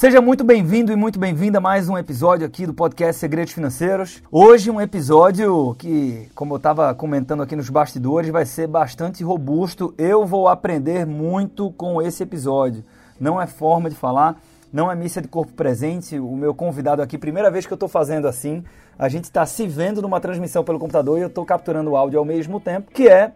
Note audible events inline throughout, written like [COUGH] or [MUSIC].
Seja muito bem-vindo e muito bem-vinda a mais um episódio aqui do podcast Segredos Financeiros. Hoje um episódio que, como eu estava comentando aqui nos bastidores, vai ser bastante robusto. Eu vou aprender muito com esse episódio. Não é forma de falar, não é missa de corpo presente. O meu convidado aqui, primeira vez que eu estou fazendo assim, a gente está se vendo numa transmissão pelo computador e eu estou capturando o áudio ao mesmo tempo, que é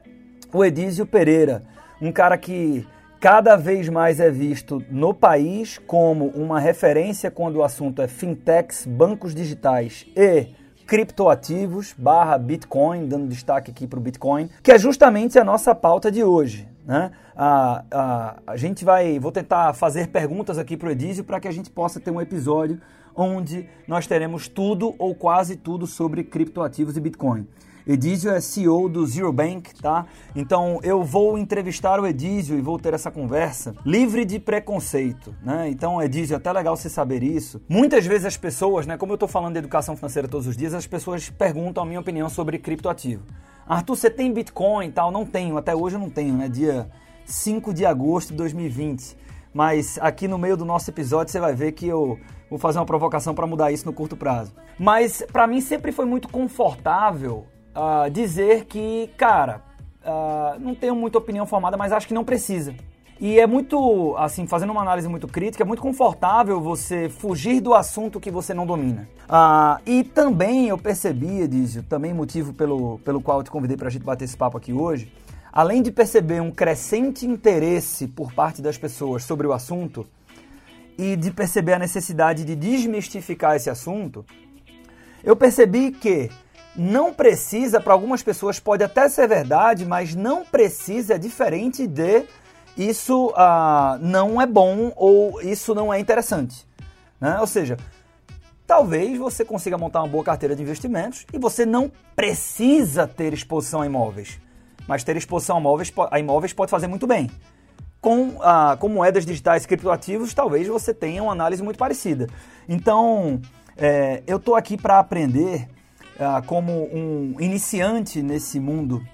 o Edísio Pereira, um cara que cada vez mais é visto no país como uma referência quando o assunto é fintechs, bancos digitais e criptoativos barra Bitcoin, dando destaque aqui para o Bitcoin, que é justamente a nossa pauta de hoje. Né? A, a, a gente vai, vou tentar fazer perguntas aqui para o Edísio para que a gente possa ter um episódio onde nós teremos tudo ou quase tudo sobre criptoativos e Bitcoin. Edísio é CEO do Zero Bank, tá? Então eu vou entrevistar o Edísio e vou ter essa conversa livre de preconceito, né? Então, Edísio, é até legal você saber isso. Muitas vezes as pessoas, né, como eu estou falando de educação financeira todos os dias, as pessoas perguntam a minha opinião sobre criptoativo. Arthur, você tem Bitcoin e tal? Não tenho, até hoje eu não tenho, né? Dia 5 de agosto de 2020. Mas aqui no meio do nosso episódio você vai ver que eu vou fazer uma provocação para mudar isso no curto prazo. Mas para mim sempre foi muito confortável uh, dizer que, cara, uh, não tenho muita opinião formada, mas acho que não precisa. E é muito, assim, fazendo uma análise muito crítica, é muito confortável você fugir do assunto que você não domina. Ah, e também eu percebi, Edísio, também motivo pelo, pelo qual eu te convidei para a gente bater esse papo aqui hoje, além de perceber um crescente interesse por parte das pessoas sobre o assunto e de perceber a necessidade de desmistificar esse assunto, eu percebi que não precisa, para algumas pessoas pode até ser verdade, mas não precisa, é diferente de isso ah, não é bom ou isso não é interessante. Né? Ou seja, talvez você consiga montar uma boa carteira de investimentos e você não precisa ter exposição a imóveis. Mas ter exposição a imóveis, a imóveis pode fazer muito bem. Com, ah, com moedas digitais e criptoativos, talvez você tenha uma análise muito parecida. Então, é, eu estou aqui para aprender ah, como um iniciante nesse mundo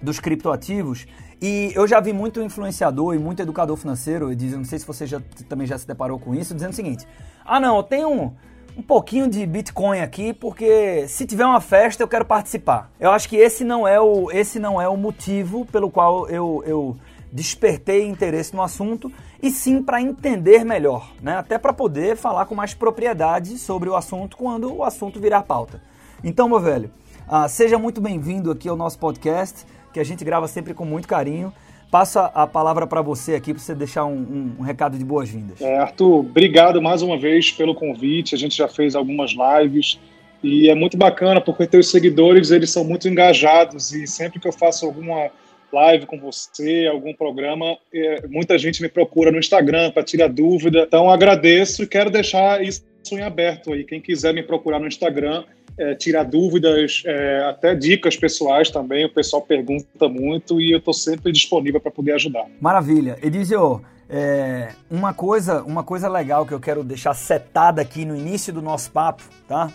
dos criptoativos e eu já vi muito influenciador e muito educador financeiro, e não sei se você já, também já se deparou com isso, dizendo o seguinte: ah, não, eu tenho um, um pouquinho de Bitcoin aqui porque se tiver uma festa eu quero participar. Eu acho que esse não é o, esse não é o motivo pelo qual eu, eu despertei interesse no assunto e sim para entender melhor, né? até para poder falar com mais propriedade sobre o assunto quando o assunto virar pauta. Então, meu velho, uh, seja muito bem-vindo aqui ao nosso podcast, que a gente grava sempre com muito carinho. Passa a palavra para você aqui, para você deixar um, um, um recado de boas-vindas. É, Arthur, obrigado mais uma vez pelo convite. A gente já fez algumas lives e é muito bacana porque teus seguidores eles são muito engajados e sempre que eu faço alguma live com você, algum programa, é, muita gente me procura no Instagram para tirar dúvida. Então agradeço e quero deixar isso em aberto aí. Quem quiser me procurar no Instagram, é, tirar dúvidas, é, até dicas pessoais também. O pessoal pergunta muito e eu estou sempre disponível para poder ajudar. Maravilha. Edizio, é, uma, coisa, uma coisa legal que eu quero deixar setada aqui no início do nosso papo, tá?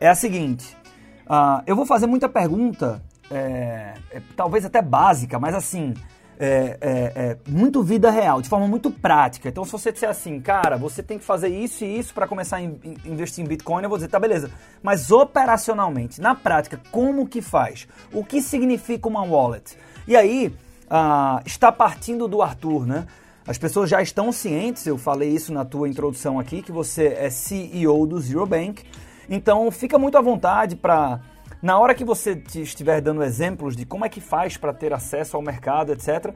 É a seguinte. Uh, eu vou fazer muita pergunta, é, é, talvez até básica, mas assim, é, é, é, muito vida real, de forma muito prática. Então, se você disser assim, cara, você tem que fazer isso e isso para começar a in investir em Bitcoin, eu vou dizer, tá, beleza. Mas operacionalmente, na prática, como que faz? O que significa uma wallet? E aí, ah, está partindo do Arthur, né? As pessoas já estão cientes, eu falei isso na tua introdução aqui, que você é CEO do Zero Bank. Então, fica muito à vontade para na hora que você estiver dando exemplos de como é que faz para ter acesso ao mercado, etc.,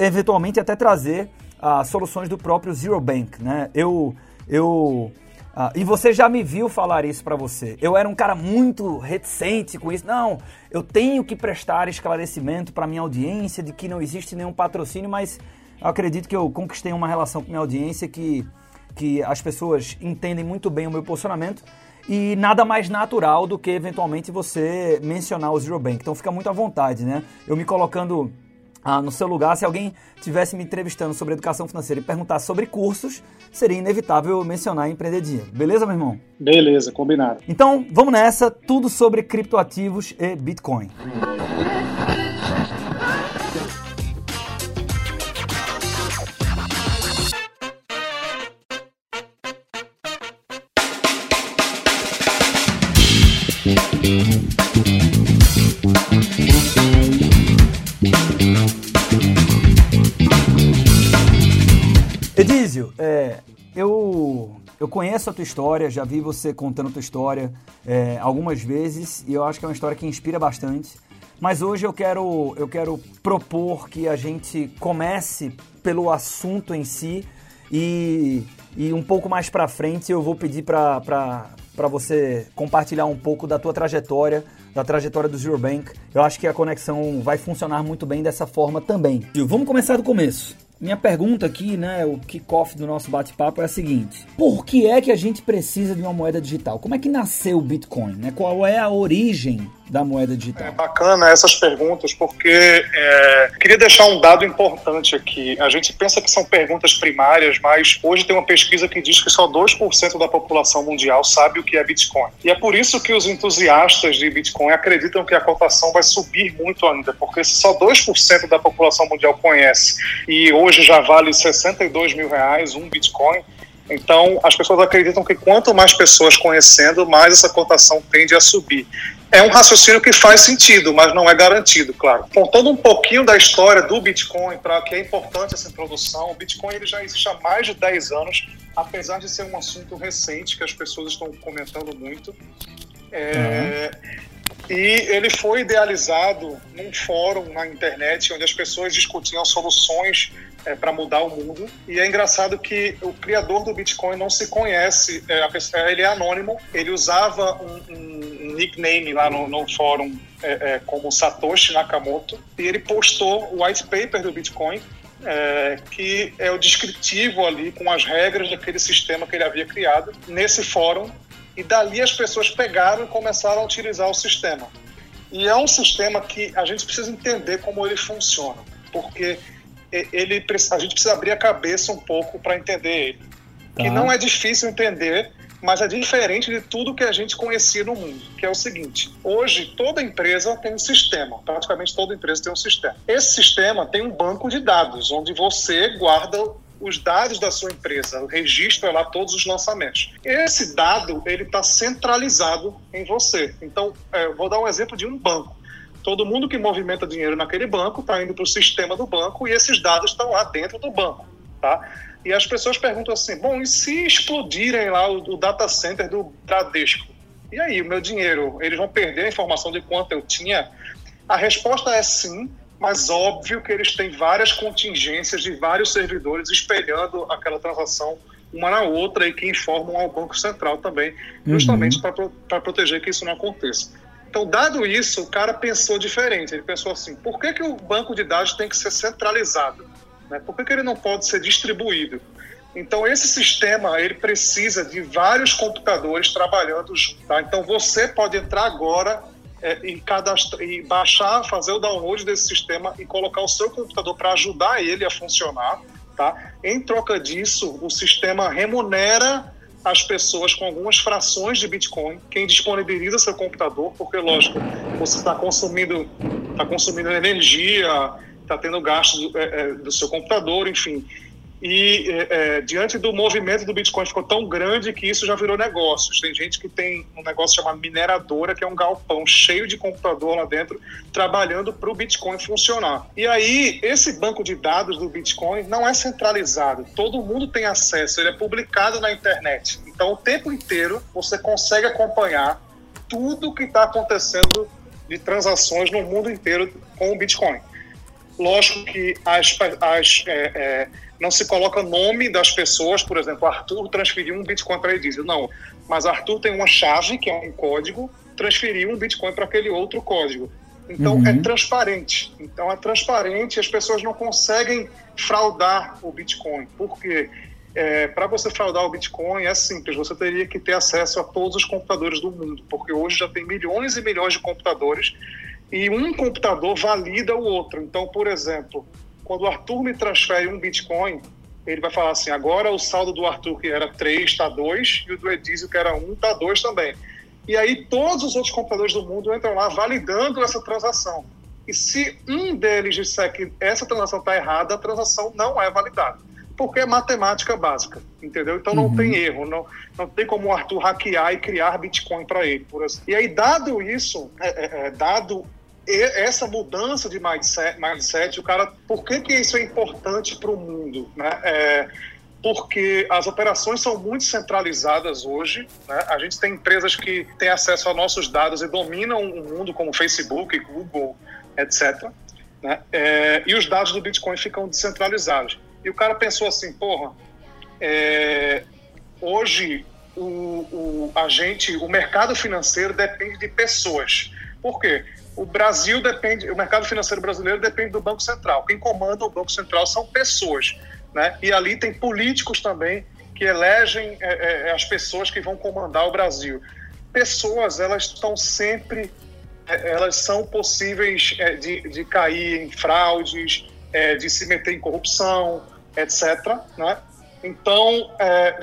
eventualmente até trazer ah, soluções do próprio Zero Bank, né? Eu, eu ah, e você já me viu falar isso para você. Eu era um cara muito reticente com isso. Não, eu tenho que prestar esclarecimento para minha audiência de que não existe nenhum patrocínio, mas acredito que eu conquistei uma relação com minha audiência que, que as pessoas entendem muito bem o meu posicionamento e nada mais natural do que eventualmente você mencionar o Zero Bank. Então fica muito à vontade, né? Eu me colocando ah, no seu lugar, se alguém tivesse me entrevistando sobre educação financeira e perguntar sobre cursos, seria inevitável mencionar Empreender Dinheiro. Beleza, meu irmão? Beleza, combinado. Então, vamos nessa, tudo sobre criptoativos e Bitcoin. Edísio, é, eu, eu conheço a tua história, já vi você contando a tua história é, algumas vezes e eu acho que é uma história que inspira bastante. Mas hoje eu quero, eu quero propor que a gente comece pelo assunto em si e, e um pouco mais para frente eu vou pedir para você compartilhar um pouco da tua trajetória, da trajetória do Zero Bank. Eu acho que a conexão vai funcionar muito bem dessa forma também. Vamos começar do começo. Minha pergunta aqui, né, o kickoff do nosso bate-papo é a seguinte: por que é que a gente precisa de uma moeda digital? Como é que nasceu o Bitcoin? Né? Qual é a origem da moeda digital? É bacana essas perguntas, porque é, queria deixar um dado importante aqui. A gente pensa que são perguntas primárias, mas hoje tem uma pesquisa que diz que só 2% da população mundial sabe o que é Bitcoin. E é por isso que os entusiastas de Bitcoin acreditam que a cotação vai subir muito ainda, porque se só 2% da população mundial conhece e hoje já vale 62 mil reais um Bitcoin, então, as pessoas acreditam que quanto mais pessoas conhecendo, mais essa cotação tende a subir. É um raciocínio que faz sentido, mas não é garantido, claro. Contando um pouquinho da história do Bitcoin, para que é importante essa introdução, o Bitcoin ele já existe há mais de 10 anos, apesar de ser um assunto recente que as pessoas estão comentando muito. É, uhum. E ele foi idealizado num fórum na internet onde as pessoas discutiam soluções é, para mudar o mundo. E é engraçado que o criador do Bitcoin não se conhece, é, pessoa, ele é anônimo, ele usava um, um nickname lá no, no fórum é, é, como Satoshi Nakamoto, e ele postou o white paper do Bitcoin, é, que é o descritivo ali com as regras daquele sistema que ele havia criado nesse fórum e dali as pessoas pegaram e começaram a utilizar o sistema. E é um sistema que a gente precisa entender como ele funciona, porque ele, a gente precisa abrir a cabeça um pouco para entender ele. Tá. Que não é difícil entender, mas é diferente de tudo que a gente conhecia no mundo, que é o seguinte: hoje toda empresa tem um sistema, praticamente toda empresa tem um sistema. Esse sistema tem um banco de dados, onde você guarda os dados da sua empresa, o registro é lá todos os lançamentos. Esse dado ele está centralizado em você. Então, é, vou dar um exemplo de um banco. Todo mundo que movimenta dinheiro naquele banco está indo para o sistema do banco e esses dados estão lá dentro do banco, tá? E as pessoas perguntam assim: bom, e se explodirem lá o, o data center do Bradesco? E aí, o meu dinheiro, eles vão perder a informação de quanto eu tinha? A resposta é sim, mas óbvio que eles têm várias contingências de vários servidores espelhando aquela transação uma na outra e que informam ao Banco Central também, justamente uhum. para proteger que isso não aconteça. Então, dado isso, o cara pensou diferente. Ele pensou assim: por que, que o banco de dados tem que ser centralizado? Né? Por que, que ele não pode ser distribuído? Então, esse sistema ele precisa de vários computadores trabalhando junto. Tá? Então, você pode entrar agora é, e, e baixar, fazer o download desse sistema e colocar o seu computador para ajudar ele a funcionar. Tá? Em troca disso, o sistema remunera as pessoas com algumas frações de Bitcoin, quem disponibiliza seu computador, porque, lógico, você está consumindo, tá consumindo energia, está tendo gasto do, é, é, do seu computador, enfim. E é, é, diante do movimento do Bitcoin ficou tão grande que isso já virou negócios. Tem gente que tem um negócio chamado mineradora, que é um galpão cheio de computador lá dentro, trabalhando para o Bitcoin funcionar. E aí, esse banco de dados do Bitcoin não é centralizado. Todo mundo tem acesso, ele é publicado na internet. Então, o tempo inteiro, você consegue acompanhar tudo que está acontecendo de transações no mundo inteiro com o Bitcoin. Lógico que as, as é, é, não se coloca nome das pessoas, por exemplo, Arthur transferiu um Bitcoin para Edísio. Não, mas Arthur tem uma chave, que é um código, transferiu um Bitcoin para aquele outro código. Então é uhum. é transparente. Então é transparente, as pessoas não conseguem fraudar o Bitcoin. Por quê? É, para você fraudar o Bitcoin é simples, você teria que ter acesso a todos os computadores do mundo, porque hoje já tem milhões e milhões de computadores e um computador valida o outro. Então, por exemplo, quando o Arthur me transfere um Bitcoin, ele vai falar assim: agora o saldo do Arthur, que era 3, está 2, e o do Edísio, que era 1, está 2 também. E aí todos os outros computadores do mundo entram lá validando essa transação. E se um deles disser que essa transação está errada, a transação não é validada. Porque é matemática básica. Entendeu? Então não uhum. tem erro, não, não tem como o Arthur hackear e criar Bitcoin para ele. Por assim. E aí, dado isso, é, é, é dado essa mudança de mindset, mindset, o cara, por que, que isso é importante para o mundo? Né? É, porque as operações são muito centralizadas hoje. Né? A gente tem empresas que têm acesso a nossos dados e dominam o mundo, como Facebook, Google, etc. Né? É, e os dados do Bitcoin ficam descentralizados. E o cara pensou assim, porra, é, hoje o, o, a gente, o mercado financeiro depende de pessoas. Por quê? O Brasil depende, o mercado financeiro brasileiro depende do Banco Central. Quem comanda o Banco Central são pessoas, né? E ali tem políticos também que elegem é, é, as pessoas que vão comandar o Brasil. Pessoas, elas estão sempre, é, elas são possíveis é, de, de cair em fraudes, é, de se meter em corrupção, etc. Né? Então, é,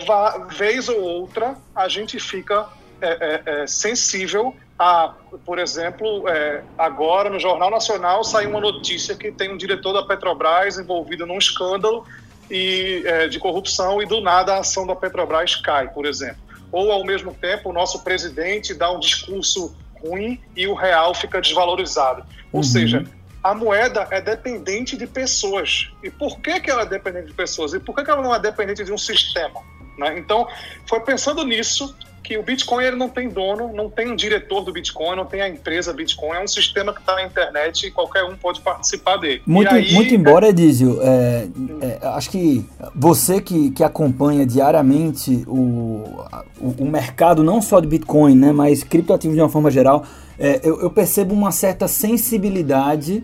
vez ou outra, a gente fica é, é, é sensível a, por exemplo, é, agora no Jornal Nacional saiu uma notícia que tem um diretor da Petrobras envolvido num escândalo e, de corrupção e do nada a ação da Petrobras cai, por exemplo. Ou, ao mesmo tempo, o nosso presidente dá um discurso ruim e o real fica desvalorizado. Ou uhum. seja, a moeda é dependente de pessoas. E por que, que ela é dependente de pessoas? E por que, que ela não é dependente de um sistema? Né? Então, foi pensando nisso que o Bitcoin ele não tem dono, não tem um diretor do Bitcoin, não tem a empresa Bitcoin, é um sistema que está na internet e qualquer um pode participar dele. Muito, aí, muito embora, é... Edísio, é, é, acho que você que, que acompanha diariamente o, o, o, mercado não só de Bitcoin, né, mas criptoativos de uma forma geral, é, eu, eu percebo uma certa sensibilidade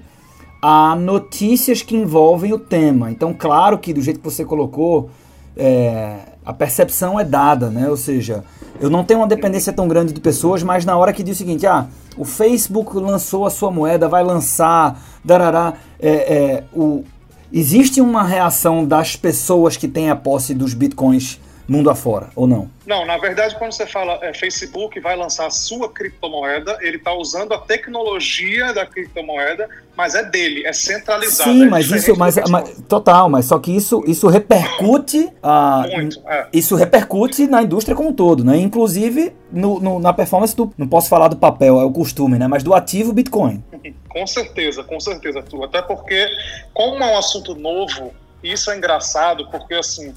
a notícias que envolvem o tema. Então, claro que do jeito que você colocou, é, a percepção é dada, né? Ou seja, eu não tenho uma dependência tão grande de pessoas, mas na hora que diz o seguinte, ah, o Facebook lançou a sua moeda, vai lançar, darará, é, é, o, existe uma reação das pessoas que têm a posse dos bitcoins mundo afora, ou não? Não, na verdade, quando você fala é, Facebook vai lançar a sua criptomoeda, ele está usando a tecnologia da criptomoeda, mas é dele, é centralizado. Sim, é mas isso, mas, mas, total, mas só que isso, isso repercute, a, Muito, é. isso repercute na indústria como um todo, né? Inclusive no, no, na performance do, não posso falar do papel, é o costume, né? Mas do ativo Bitcoin. [LAUGHS] Com certeza, com certeza, tu. Até porque, como é um assunto novo, isso é engraçado, porque assim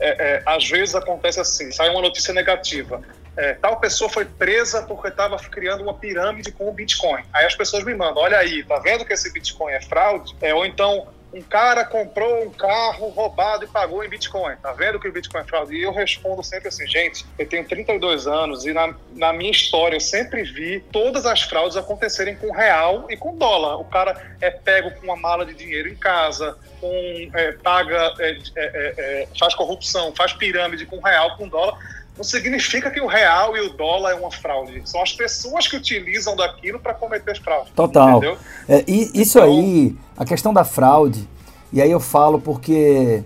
é, é, às vezes acontece assim, sai uma notícia negativa. É, tal pessoa foi presa porque estava criando uma pirâmide com o Bitcoin. Aí as pessoas me mandam, olha aí, tá vendo que esse Bitcoin é fraude? É, ou então, um cara comprou um carro roubado e pagou em Bitcoin. Tá vendo que o Bitcoin é fraude? E eu respondo sempre assim, gente, eu tenho 32 anos e na, na minha história eu sempre vi todas as fraudes acontecerem com real e com dólar. O cara é pego com uma mala de dinheiro em casa, com, é, paga, é, é, é, é faz corrupção, faz pirâmide com real, com dólar não significa que o real e o dólar é uma fraude. São as pessoas que utilizam daquilo para cometer fraude. Total. É, e isso então, aí, a questão da fraude, e aí eu falo porque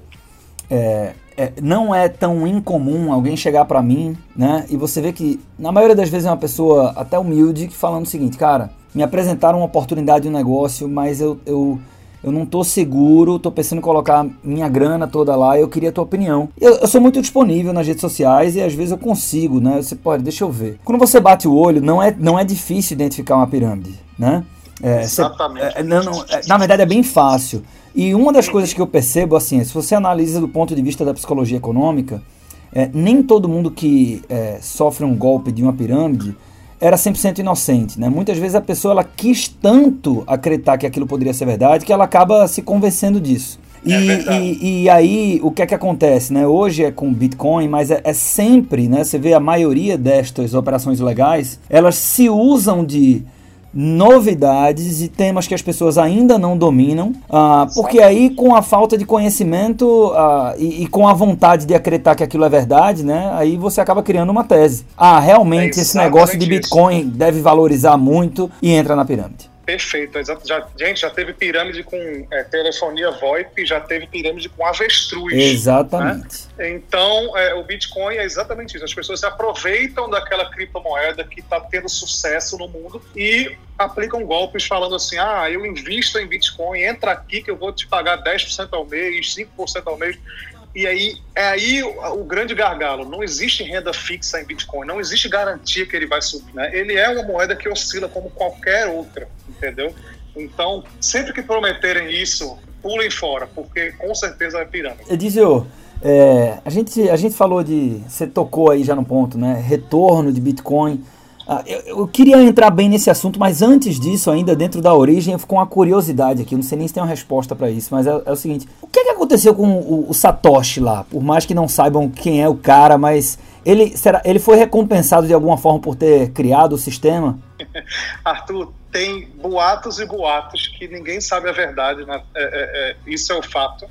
é, é, não é tão incomum alguém chegar para mim, né? E você vê que, na maioria das vezes, é uma pessoa até humilde falando o seguinte, cara, me apresentaram uma oportunidade de um negócio, mas eu, eu eu não tô seguro, tô pensando em colocar minha grana toda lá, eu queria a tua opinião. Eu, eu, sou muito disponível nas redes sociais e às vezes eu consigo, né? Você pode, deixa eu ver. Quando você bate o olho, não é, não é difícil identificar uma pirâmide, né? É, Exatamente. Você, é, não, não, é, na verdade é bem fácil. E uma das coisas que eu percebo, assim, se você analisa do ponto de vista da psicologia econômica, é, nem todo mundo que é, sofre um golpe de uma pirâmide era 100% inocente, né? Muitas vezes a pessoa ela quis tanto acreditar que aquilo poderia ser verdade que ela acaba se convencendo disso. E, é e, e, aí, o que é que acontece, né? Hoje é com Bitcoin, mas é, é, sempre, né? Você vê a maioria destas operações legais, elas se usam de novidades e temas que as pessoas ainda não dominam, ah, porque aí com a falta de conhecimento ah, e, e, com a vontade de acreditar que aquilo é verdade, né, aí você acaba criando uma tese. Ah, realmente é esse negócio de Bitcoin isso. deve valorizar muito e entra na pirâmide. Perfeito, já, gente, já teve pirâmide com é, telefonia VoIP, já teve pirâmide com avestruz. Exatamente. Né? Então, é, o Bitcoin é exatamente isso. As pessoas se aproveitam daquela criptomoeda que está tendo sucesso no mundo e aplicam golpes falando assim: ah, eu invisto em Bitcoin, entra aqui que eu vou te pagar 10% ao mês, 5% ao mês. E aí é aí o, o, grande gargalo. Não existe renda fixa em Bitcoin, não existe garantia que ele vai subir. Né? Ele é uma moeda que oscila como qualquer outra, entendeu? Então, sempre que prometerem isso, pulem fora, porque com certeza é pirâmide. Edizio, é, a, gente, a gente falou de. Você tocou aí já no ponto, né? Retorno de Bitcoin. Ah, eu, eu, queria entrar bem nesse assunto, mas antes disso, ainda dentro da origem, eu fico com uma curiosidade aqui. Eu não sei nem se tem uma resposta para isso, mas é, é, o seguinte: o que, é que aconteceu com o, o, Satoshi lá? Por mais que não saibam quem é o cara, mas ele, será, ele foi recompensado de alguma forma por ter criado o sistema? [LAUGHS] Arthur, tem boatos e boatos que ninguém sabe a verdade, né? é, é, é isso é o fato.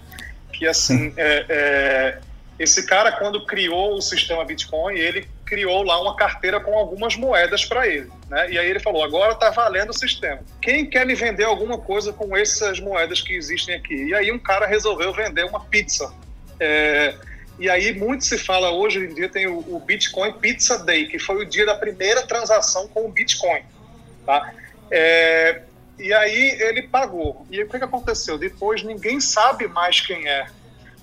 Que assim, [LAUGHS] é, esse cara, quando criou o sistema Bitcoin, ele criou lá uma carteira com algumas moedas para ele. Né? E aí ele falou: agora está valendo o sistema. Quem quer me vender alguma coisa com essas moedas que existem aqui? E aí um cara resolveu vender uma pizza. É, e aí muito se fala hoje em dia tem o, o, Bitcoin Pizza Day, que foi o dia da primeira transação com o Bitcoin. Tá? É, e aí ele pagou. E aí, o que, que aconteceu? Depois ninguém sabe mais quem é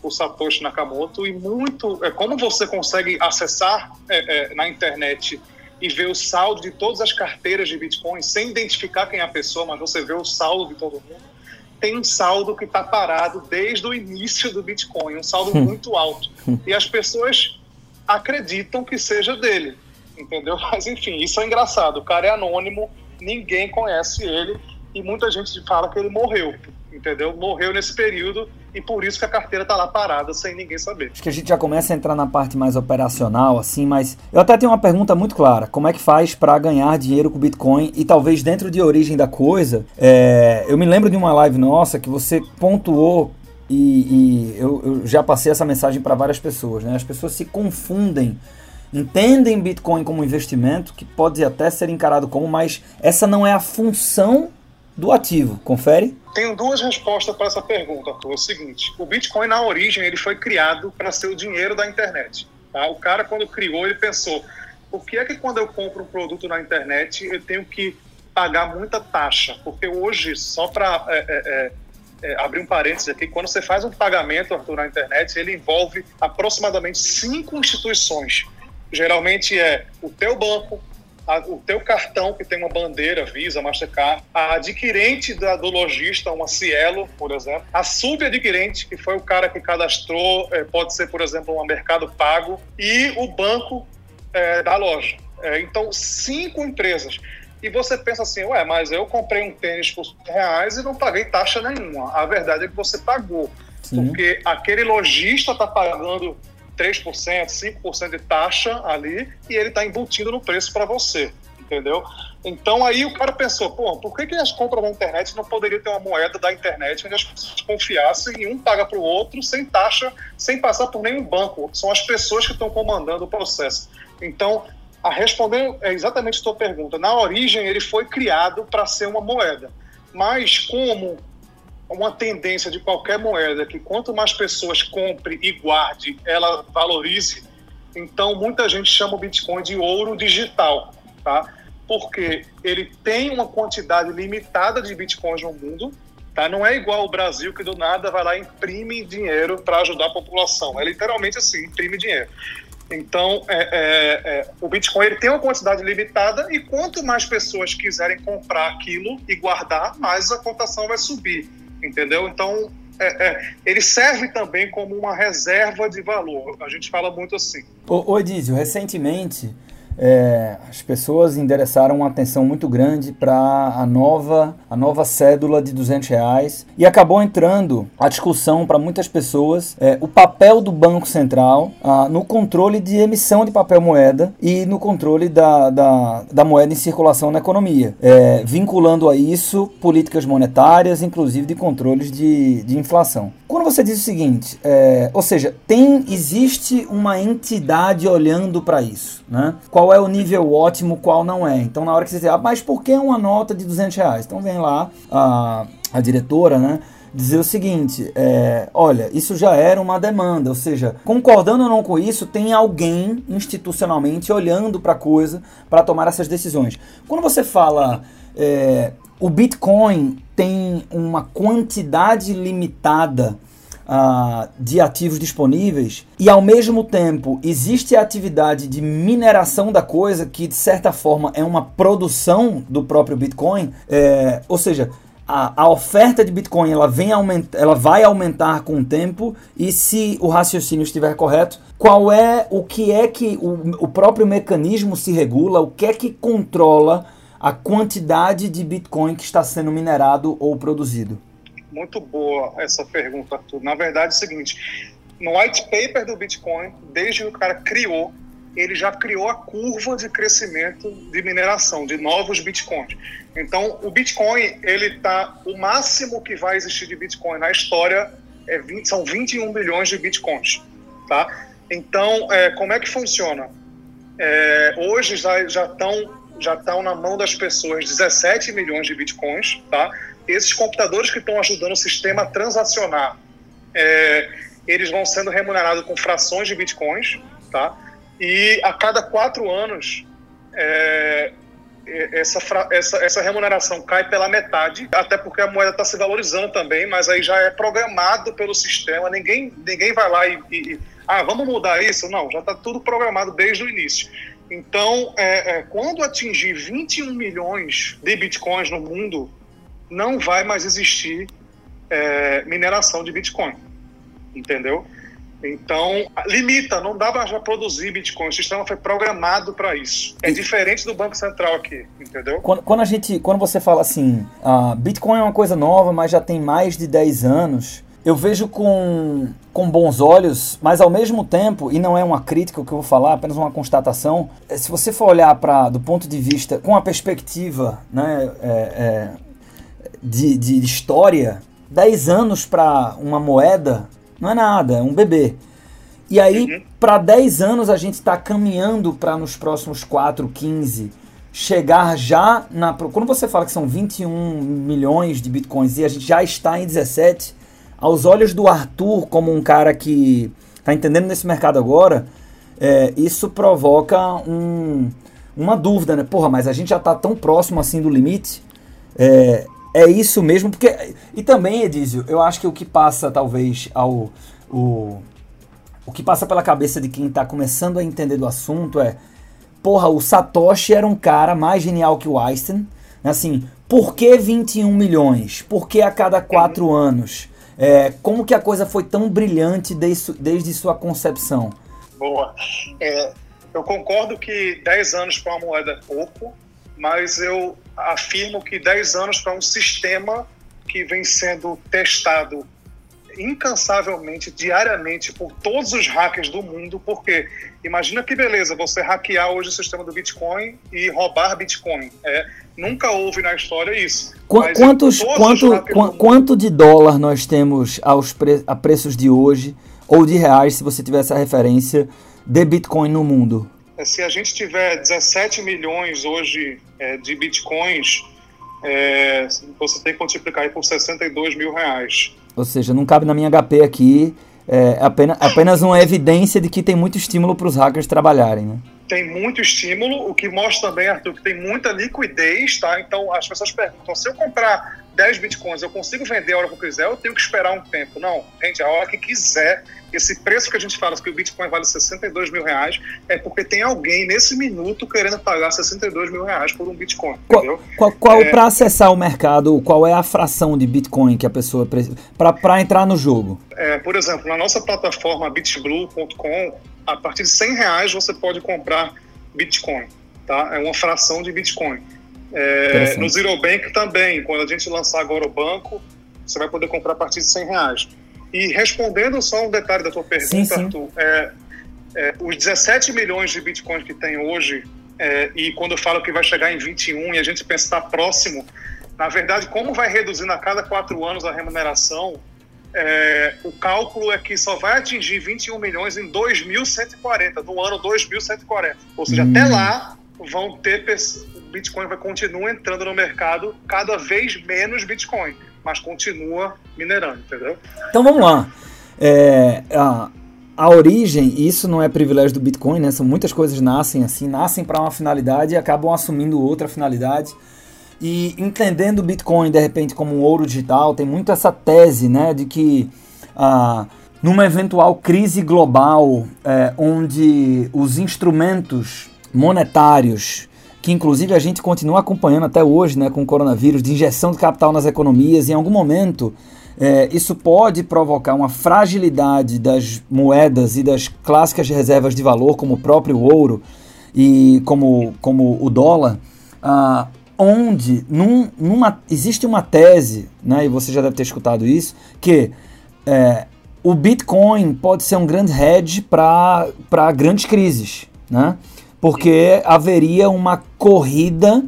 o Satoshi Nakamoto e muito é como você consegue acessar é, é, na internet e ver o saldo de todas as carteiras de Bitcoin sem identificar quem é a pessoa, mas você vê o saldo de todo mundo. Tem um saldo que está parado desde o início do Bitcoin, um saldo hum. muito alto. E as pessoas acreditam que seja dele, entendeu? [LAUGHS] Mas enfim, isso é engraçado. O cara é anônimo, ninguém conhece ele e muita gente fala que ele morreu, entendeu? Morreu nesse período e por isso que a carteira está lá parada sem ninguém saber. Acho que a gente já começa a entrar na parte mais operacional, assim, mas eu até tenho uma pergunta muito clara: como é que faz para ganhar dinheiro com Bitcoin e talvez dentro de origem da coisa? É, eu me lembro de uma live nossa que você pontuou e, e eu, eu já passei essa mensagem para várias pessoas, né? As pessoas se confundem entendem Bitcoin como investimento, que pode até ser encarado como, mas essa não é a função do ativo. Confere? Tenho duas respostas para essa pergunta, Arthur. É o seguinte: o Bitcoin, na origem, ele foi criado para ser o dinheiro da internet. Tá? O cara, quando criou, ele pensou: por que é que quando eu compro um produto na internet eu tenho que pagar muita taxa? Porque hoje, só para é, é, é, é, abrir um parênteses aqui, quando você faz um pagamento, Arthur, na internet, ele envolve aproximadamente cinco instituições. Geralmente é o teu banco, a, o teu cartão, que tem uma bandeira, Visa, Mastercard, a adquirente da, do lojista, uma Cielo, por exemplo, a subadquirente, que foi o cara que cadastrou, é, pode ser, por exemplo, um mercado pago, e o banco é, da loja. É, então, cinco empresas. E você pensa assim, ué, mas eu comprei um tênis por reais e não paguei taxa nenhuma. A verdade é que você pagou. Sim. Porque aquele lojista está pagando 3%, 5% de taxa ali e ele está embutindo no preço para você, entendeu? Então aí o cara pensou, pô, por que, que as compras na internet não poderiam ter uma moeda da internet onde as pessoas confiassem e um paga para o outro sem taxa, sem passar por nenhum banco? São as pessoas que estão comandando o processo. Então, a responder é exatamente a sua pergunta. Na origem, ele foi criado para ser uma moeda. Mas como uma tendência de qualquer moeda que quanto mais pessoas compre e guarde, ela valorize. Então, muita gente chama o Bitcoin de ouro digital, tá? Porque ele tem uma quantidade limitada de Bitcoins no mundo, tá? Não é igual o Brasil que do nada vai lá e imprime dinheiro para ajudar a população. É literalmente assim, imprime dinheiro. Então, é, é, é, o Bitcoin ele tem uma quantidade limitada e quanto mais pessoas quiserem comprar aquilo e guardar, mais a cotação vai subir entendeu? Então, é, é, ele serve também como uma reserva de valor. A gente fala muito assim. Ô, ô Edísio, recentemente é, as pessoas endereçaram uma atenção muito grande para a nova, a nova cédula de 200 reais e acabou entrando a discussão para muitas pessoas é, o papel do Banco Central ah, no controle de emissão de papel moeda e no controle da, da, da moeda em circulação na economia, é, vinculando a isso políticas monetárias, inclusive de controles de, de inflação. Quando você diz o seguinte, é, ou seja, tem existe uma entidade olhando para isso, né? Qual é o nível ótimo, qual não é? Então, na hora que você diz, ah, mas por que uma nota de 200 reais? Então, vem lá a, a diretora, né? dizer o seguinte: é, olha, isso já era uma demanda, ou seja, concordando ou não com isso, tem alguém institucionalmente olhando para a coisa para tomar essas decisões. Quando você fala é, o Bitcoin tem uma quantidade limitada uh, de ativos disponíveis. E ao mesmo tempo existe a atividade de mineração da coisa que de certa forma é uma produção do próprio Bitcoin, é, ou seja, a, a, oferta de Bitcoin ela, vem aumenta, ela vai aumentar com o tempo. E se o raciocínio estiver correto, qual é o que é que o, o próprio mecanismo se regula, o que é que controla a quantidade de Bitcoin que está sendo minerado ou produzido? Muito boa essa pergunta, Arthur. Na verdade é o seguinte, no white paper do Bitcoin, desde que o cara criou, ele já criou a curva de crescimento de mineração, de novos Bitcoins. Então, o Bitcoin, ele tá, o máximo que vai existir de Bitcoin na história é 20, são 21 bilhões de Bitcoins, tá? Então, é, como é que funciona? É, hoje já estão já estão na mão das pessoas 17 milhões de Bitcoins, tá? Esses computadores que estão ajudando o sistema a transacionar, é, eles vão sendo remunerados com frações de bitcoins, tá? E a cada quatro anos, é, essa, essa, essa remuneração cai pela metade, até porque a moeda está se valorizando também, mas aí já é programado pelo sistema, ninguém, ninguém vai lá e, e ah, vamos mudar isso? Não, já está tudo programado desde o início. Então, é, é, quando atingir 21 milhões de bitcoins no mundo, não vai mais existir é, mineração de Bitcoin, entendeu? Então, limita, não dá para produzir Bitcoin. O sistema foi programado para isso. É diferente do Banco Central aqui, entendeu? Quando, quando, a gente, quando você fala assim, uh, Bitcoin é uma coisa nova, mas já tem mais de 10 anos, eu vejo com, com bons olhos, mas ao mesmo tempo, e não é uma crítica o que eu vou falar, apenas uma constatação, é, se você for olhar para do ponto de vista, com a perspectiva né, é, é, de, de história, 10 anos para uma moeda não é nada, é um bebê. E aí, uhum. para 10 anos, a gente está caminhando para nos próximos 4, 15, chegar já na. Quando você fala que são 21 milhões de bitcoins e a gente já está em 17, aos olhos do Arthur, como um cara que está entendendo nesse mercado agora, é, isso provoca um, uma dúvida, né? Porra, mas a gente já está tão próximo assim do limite. É, é isso mesmo, porque. E também, Edísio, eu acho que o que passa, talvez, ao. O, o que passa pela cabeça de quem está começando a entender do assunto é. Porra, o Satoshi era um cara mais genial que o Einstein. Assim, por que 21 milhões? Por que a cada quatro anos? É, como que a coisa foi tão brilhante desde, desde sua concepção? Boa. É, eu concordo que 10 anos para uma moeda é pouco, mas eu afirmo que 10 anos para um sistema que vem sendo testado incansavelmente, diariamente, por todos os hackers do mundo, porque imagina que beleza, você hackear hoje o sistema do Bitcoin e roubar Bitcoin. É, nunca houve na história isso. Qu quantos, quanto, qu quanto de dólar nós temos aos pre a preços de hoje, ou de reais, se você tivesse a referência, de Bitcoin no mundo? É, se a gente tiver 17 milhões hoje é, de bitcoins, é, você tem que multiplicar por 62 mil reais. Ou seja, não cabe na minha HP aqui. É apenas, apenas uma evidência de que tem muito estímulo para os hackers trabalharem, né? Tem muito estímulo, o que mostra também, Arthur, que tem muita liquidez, tá? Então as pessoas perguntam: se eu comprar 10 bitcoins, eu consigo vender a hora que eu quiser, eu tenho que esperar um tempo. Não, gente, a hora que quiser esse preço que a gente fala que o Bitcoin vale 62 mil reais é porque tem alguém nesse minuto querendo pagar 62 mil reais por um Bitcoin. Qual, qual, qual é, para acessar o mercado, qual é a fração de Bitcoin que a pessoa precisa para entrar no jogo? É, por exemplo, na nossa plataforma bitblue.com, a partir de 100 reais você pode comprar Bitcoin. Tá? É uma fração de Bitcoin. É, no Zero Bank também, quando a gente lançar agora o banco, você vai poder comprar a partir de 100 reais. E respondendo só um detalhe da tua pergunta, sim, sim. Arthur, é, é, os 17 milhões de bitcoins que tem hoje, é, e quando eu falo que vai chegar em 21 e a gente pensar próximo, na verdade, como vai reduzindo a cada quatro anos a remuneração, é, o cálculo é que só vai atingir 21 milhões em 2140, no ano 2140. Ou seja, hum. até lá vão ter o Bitcoin vai continuar entrando no mercado cada vez menos Bitcoin mas continua minerando, entendeu? Então vamos lá. É, a, a origem, isso não é privilégio do Bitcoin, né? São muitas coisas nascem assim, nascem para uma finalidade e acabam assumindo outra finalidade. E entendendo o Bitcoin de repente como um ouro digital, tem muito essa tese, né, de que ah, numa eventual crise global, é, onde os instrumentos monetários, que inclusive a gente continua acompanhando até hoje né, com o coronavírus, de injeção de capital nas economias, em algum momento é, isso pode provocar uma fragilidade das moedas e das clássicas reservas de valor, como o próprio ouro e como, como o dólar, ah, onde num, numa, existe uma tese, né, e você já deve ter escutado isso, que é, o Bitcoin pode ser um grande hedge para grandes crises, né? Porque haveria uma corrida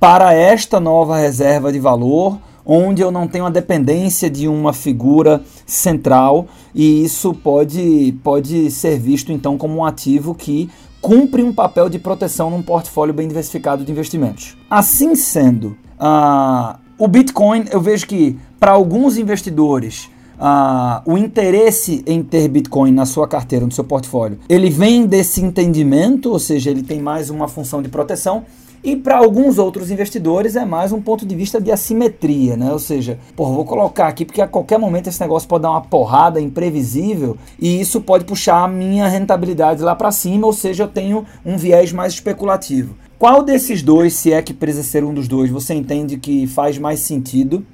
para esta nova reserva de valor onde eu não tenho a dependência de uma figura central e isso pode, pode ser visto então como um ativo que cumpre um papel de proteção num portfólio bem diversificado de investimentos. Assim sendo, uh, o Bitcoin, eu vejo que para alguns investidores Uh, o interesse em ter Bitcoin na sua carteira, no seu portfólio, ele vem desse entendimento, ou seja, ele tem mais uma função de proteção. E para alguns outros investidores é mais um ponto de vista de assimetria, né? Ou seja, pô, vou colocar aqui porque a qualquer momento esse negócio pode dar uma porrada imprevisível e isso pode puxar a minha rentabilidade lá para cima, ou seja, eu tenho um viés mais especulativo. Qual desses dois, se é que precisa ser um dos dois, você entende que faz mais sentido?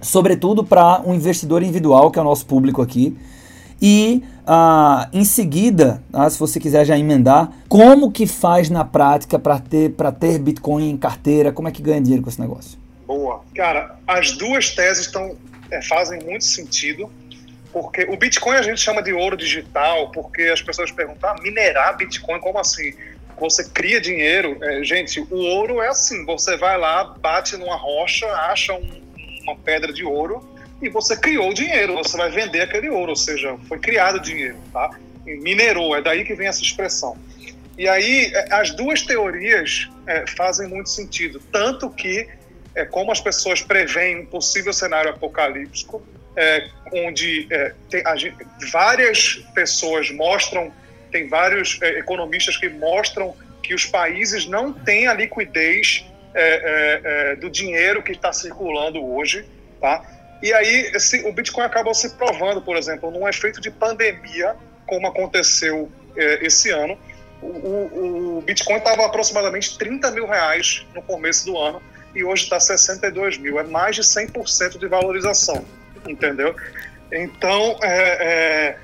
Sobretudo para um investidor individual, que é o nosso público aqui, e ah, em seguida, ah, se você quiser já emendar, como que faz na prática para ter, ter Bitcoin em carteira? Como é que ganha dinheiro com esse negócio? Boa. Cara, as duas teses estão, é, fazem muito sentido, porque o Bitcoin a gente chama de ouro digital, porque as pessoas perguntam, ah, minerar Bitcoin, como assim? Você cria dinheiro. É, gente, o ouro é assim, você vai lá, bate numa rocha, acha um, uma pedra de ouro, e você criou dinheiro, você vai vender aquele ouro, ou seja, foi criado dinheiro, tá? E minerou, é daí que vem essa expressão. E aí, é, as duas teorias é, fazem muito sentido, tanto que, é, como as pessoas preveem um possível cenário apocalíptico, é, onde é, tem, gente, várias pessoas mostram, tem vários é, economistas que mostram que os países não têm a liquidez do dinheiro que está circulando hoje, tá? E aí esse, o Bitcoin acabou se provando, por exemplo, num efeito de pandemia, como aconteceu é, esse ano. O, o, o Bitcoin estava aproximadamente 30 mil reais no começo do ano e hoje está 62 mil. É mais de 100% de valorização, entendeu? Então, é, é,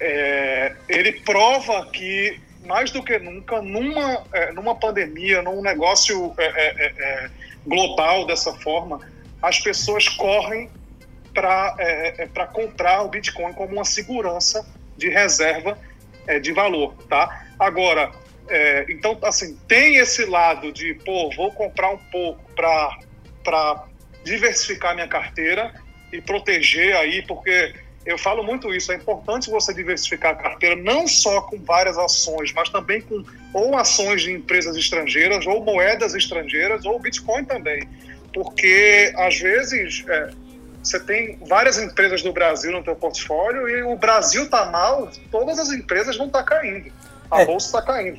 é, ele prova que, mais do que nunca, numa, é, numa pandemia, num negócio é, global dessa forma, as pessoas correm para é, é comprar o Bitcoin como uma segurança de reserva é, de valor, tá? Agora, é, então, assim, tem esse lado de, pô, vou comprar um pouco para diversificar minha carteira e proteger aí, porque eu falo muito isso, é importante você diversificar a carteira não só com várias ações, mas também com ou ações de empresas estrangeiras, ou moedas estrangeiras, ou Bitcoin também. Porque, às vezes, é, você tem várias empresas do Brasil no teu portfólio e o Brasil está mal, todas as empresas vão estar tá caindo. A é. bolsa está caindo.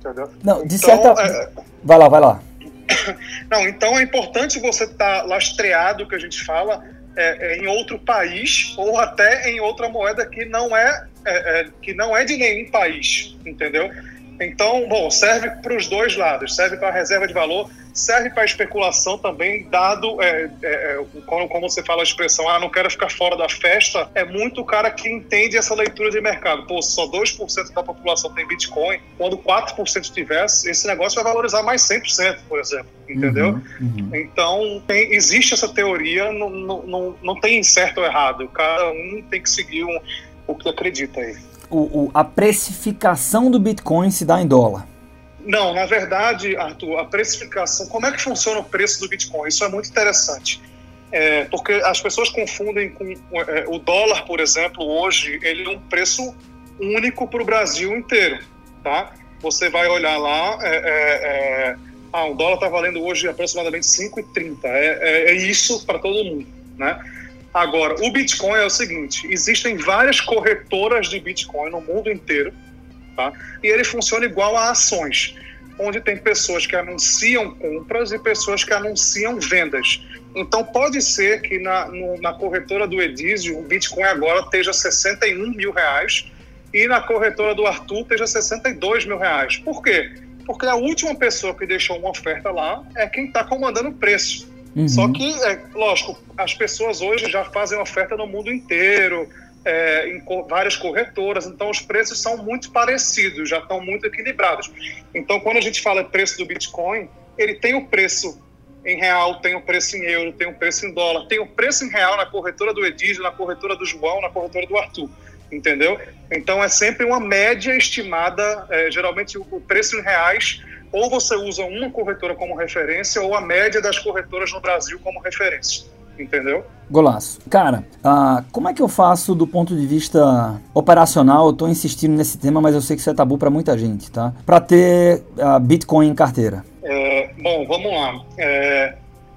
Entendeu? Não, de então, certa... É... Vai lá, vai lá. [COUGHS] Não, então é importante você estar tá lastreado, que a gente fala, é, é, em outro país ou até em outra moeda que não é, é, é que não é de nenhum país, entendeu? Então, bom, serve para os dois lados, serve para a reserva de valor, serve para especulação também, dado, é, é, é, como, como, você fala a expressão, ah, não quero ficar fora da festa, é muito o cara que entende essa leitura de mercado. Pô, só 2% da população tem Bitcoin, quando 4% tivesse, esse negócio vai valorizar mais 100%, por exemplo, entendeu? Uhum, uhum. Então, tem, existe essa teoria, não, não, não, não tem certo ou errado, cada um tem que seguir um, o que acredita aí. O, o, a precificação do Bitcoin se dá em dólar. Não, na verdade, Arthur, a precificação, como é que funciona o preço do Bitcoin? Isso é muito interessante. É, porque as pessoas confundem com é, o dólar, por exemplo, hoje, ele é um preço único para o Brasil inteiro, tá? Você vai olhar lá, é, é, é ah, o dólar está valendo hoje aproximadamente 5,30, é, é, é isso para todo mundo, né? Agora, o Bitcoin é o seguinte, existem várias corretoras de Bitcoin no mundo inteiro, Tá? E ele funciona igual a ações, onde tem pessoas que anunciam compras e pessoas que anunciam vendas. Então pode ser que na, no, na corretora do Edizio o Bitcoin agora esteja 61 mil reais e na corretora do Arthur esteja 62 mil reais. Por quê? Porque a última pessoa que deixou uma oferta lá é quem está comandando o preço. Uhum. Só que, é, lógico, as pessoas hoje já fazem oferta no mundo inteiro, é, em co várias corretoras, então os preços são muito parecidos, já estão muito equilibrados. Então, quando a gente fala preço do Bitcoin, ele tem o preço em real, tem o preço em euro, tem o preço em dólar, tem o preço em real na corretora do Edígio, na corretora do João, na corretora do Arthur, entendeu? Então é sempre uma média estimada, é, geralmente o preço em reais, ou você usa uma corretora como referência, ou a média das corretoras no Brasil como referência entendeu? Golaço. Cara, uh, como é que eu faço do ponto de vista operacional? Eu tô insistindo nesse tema, mas eu sei que isso é tabu para muita gente, tá? Para ter uh, Bitcoin em carteira. É, bom, vamos lá. É,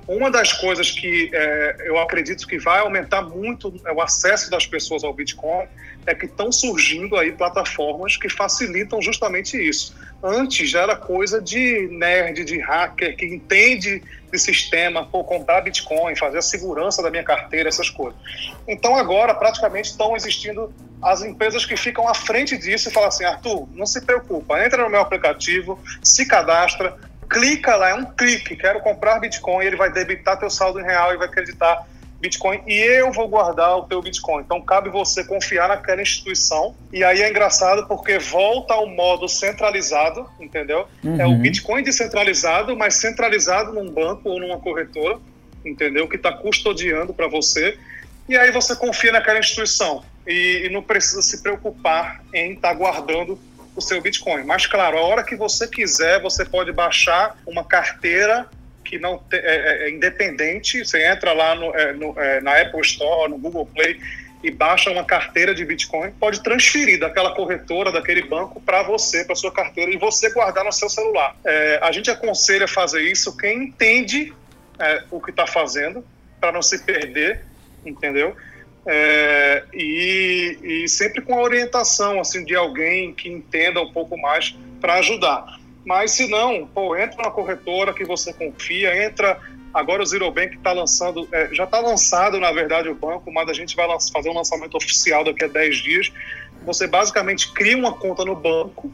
uma das coisas que é, eu acredito que vai aumentar muito o acesso das pessoas ao Bitcoin é que estão surgindo aí plataformas que facilitam justamente isso. Antes já era coisa de nerd, de hacker, que entende de sistema, por comprar Bitcoin, fazer a segurança da minha carteira, essas coisas. Então agora praticamente estão existindo as empresas que ficam à frente disso e falam assim, Arthur, não se preocupa, entra no meu aplicativo, se cadastra, clica lá, é um clique, quero comprar Bitcoin, ele vai debitar teu saldo em real e vai acreditar Bitcoin e eu vou guardar o teu Bitcoin. Então cabe você confiar naquela instituição. E aí é engraçado porque volta ao modo centralizado, entendeu? Uhum. É o Bitcoin descentralizado, mas centralizado num banco ou numa corretora, entendeu? Que está custodiando para você. E aí você confia naquela instituição e, e não precisa se preocupar em estar tá guardando o seu Bitcoin. Mas claro, a hora que você quiser, você pode baixar uma carteira que não te, é, é, é, independente. Você entra lá no, é, no, é, na Apple Store, no Google Play e baixa uma carteira de Bitcoin, pode transferir daquela corretora, daquele banco para você, para sua carteira e você guardar no seu celular. É, a gente aconselha fazer isso quem entende o que está fazendo para não se perder, entendeu? e, e sempre com a orientação assim de alguém que entenda um pouco mais para ajudar. Mas se não, pô, entra na corretora que você confia, entra. Agora o Zero Bank está lançando, é, já está lançado, na verdade, o banco, mas a gente vai fazer um lançamento oficial daqui a 10 dias. Você basicamente cria uma conta no banco,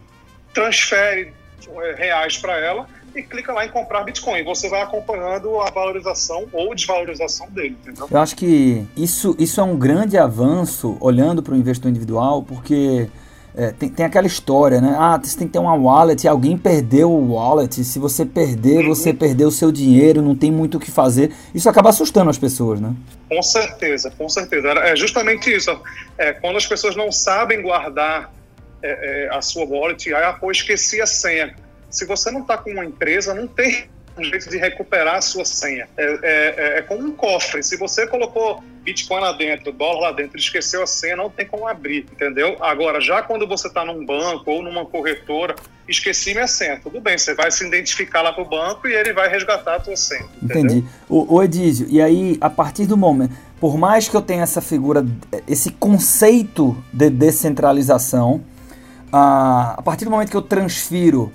transfere é, reais para ela e clica lá em comprar Bitcoin. Você vai acompanhando a valorização ou desvalorização dele, entendeu? Eu acho que isso, isso é um grande avanço olhando para o investidor individual, porque é, tem, tem aquela história, né? Ah, você tem que ter uma wallet, alguém perdeu o wallet. Se você perder, uhum. você perdeu o seu dinheiro, não tem muito o que fazer. Isso acaba assustando as pessoas, né? Com certeza, com certeza. É justamente isso. É, quando as pessoas não sabem guardar é, é, a sua wallet, aí, ah, pô, esqueci a senha. Se você não está com uma empresa, não tem um jeito de recuperar a sua senha. É, é, é, é, como um cofre. Se você colocou Bitcoin lá dentro, dólar lá dentro, esqueceu a senha, não tem como abrir, entendeu? Agora, já quando você está num banco ou numa corretora, esqueci minha senha. Tudo bem, você vai se identificar lá para o banco e ele vai resgatar a sua senha. Entendeu? Entendi. O, o Edísio, e aí, a partir do momento, por mais que eu tenha essa figura, esse conceito de descentralização, a, a partir do momento que eu transfiro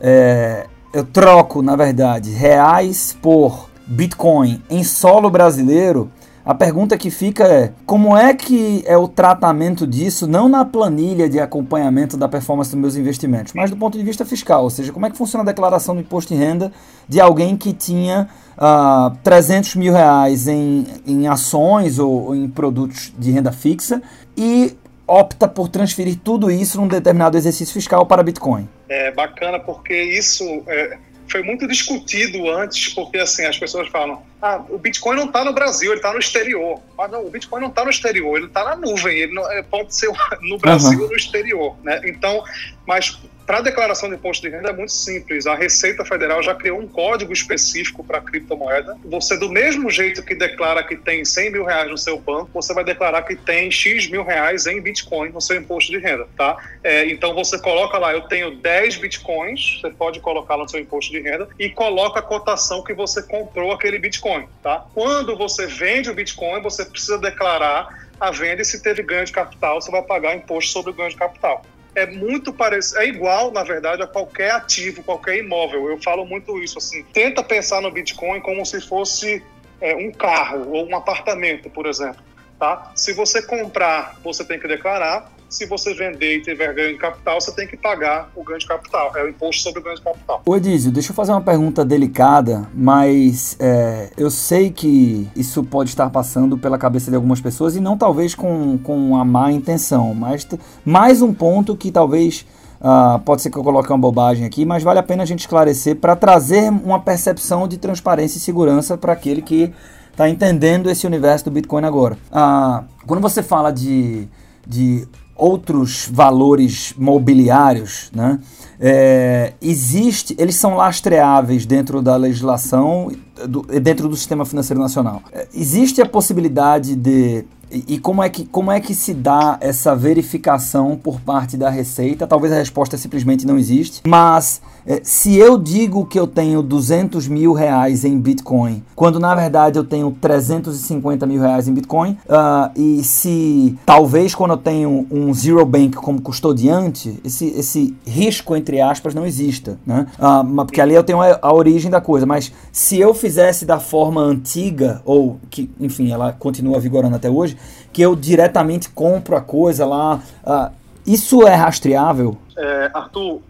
é, eu troco, na verdade, reais por Bitcoin em solo brasileiro, a pergunta que fica é: como é que é o tratamento disso, não na planilha de acompanhamento da performance dos meus investimentos, mas do ponto de vista fiscal? Ou seja, como é que funciona a declaração do imposto de renda de alguém que tinha uh, ah, 300 mil reais em, em ações ou, ou em produtos de renda fixa e opta por transferir tudo isso num determinado exercício fiscal para Bitcoin? É bacana porque isso é, foi muito discutido antes, porque assim as pessoas falam: ah, o Bitcoin não está no Brasil, ele está no exterior. Mas não, o Bitcoin não está no exterior, ele está na nuvem, ele não, é, pode ser [LAUGHS] no Brasil uhum. ou no exterior, né? Então, mas para a declaração de imposto de renda é muito simples. A Receita Federal já criou um código específico para criptomoeda. Você, do mesmo jeito que declara que tem 100 mil reais no seu banco, você vai declarar que tem X mil reais em Bitcoin no seu imposto de renda, tá? É, então você coloca lá, eu tenho 10 Bitcoins, você pode colocar no seu imposto de renda e coloca a cotação que você comprou aquele Bitcoin, tá? Quando você vende o Bitcoin, você precisa declarar a venda e se teve ganho de capital, você vai pagar imposto sobre o ganho de capital é muito parecido, é igual, na verdade, a qualquer ativo, qualquer imóvel. Eu falo muito isso, assim. Tenta pensar no Bitcoin como se fosse é, um carro ou um apartamento, por exemplo. Tá? Se você comprar, você tem que declarar. Se você vender e tiver ganho de capital, você tem que pagar o ganho de capital. É o imposto sobre o ganho de capital. Ô Edísio, deixa eu fazer uma pergunta delicada, mas é, eu sei que isso pode estar passando pela cabeça de algumas pessoas e não talvez com, com a má intenção, mas mais um ponto que talvez Uh, pode ser que eu coloque uma bobagem aqui, mas vale a pena a gente esclarecer para trazer uma percepção de transparência e segurança para aquele que está entendendo esse universo do Bitcoin agora. Uh, quando você fala de, de outros valores mobiliários, né, é, existe, eles são lastreáveis dentro da legislação, do, dentro do sistema financeiro nacional. É, existe a possibilidade de e, como, é que, como é que se dá essa verificação por parte da Receita? Talvez a resposta simplesmente não existe, mas se eu digo que eu tenho 200 mil reais em Bitcoin, quando na verdade eu tenho 350 mil reais em Bitcoin, uh, e se talvez quando eu tenho um Zero Bank como custodiante, esse, esse risco, entre aspas, não exista, né? Uh, porque ali eu tenho a, a origem da coisa, mas se eu fizesse da forma antiga, ou que, enfim, ela continua vigorando até hoje, que eu diretamente compro a coisa lá, uh, isso é rastreável? É, Arthur,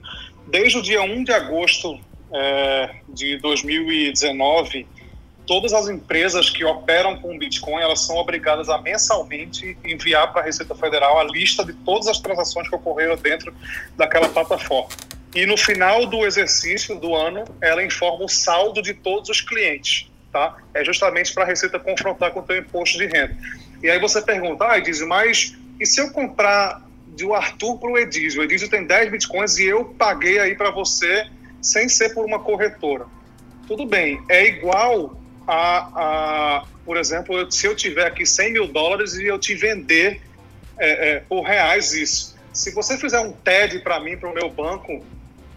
desde o dia 1 de agosto é, de 2019, todas as empresas que operam com Bitcoin elas são obrigadas a mensalmente enviar para a Receita Federal a lista de todas as transações que ocorreram dentro daquela plataforma. E no final do exercício do ano, ela informa o saldo de todos os clientes. Tá? É justamente para a Receita confrontar com o seu imposto de renda. E aí você pergunta, ah, diz, mas e se eu comprar do Arthur para o Edísio. O Edísio tem 10 bitcoins e eu paguei aí para você sem ser por uma corretora. Tudo bem, é igual a, a por exemplo, se eu tiver aqui 100 mil dólares e eu te vender é, é, por reais isso. Se você fizer um TED para mim, para o meu banco,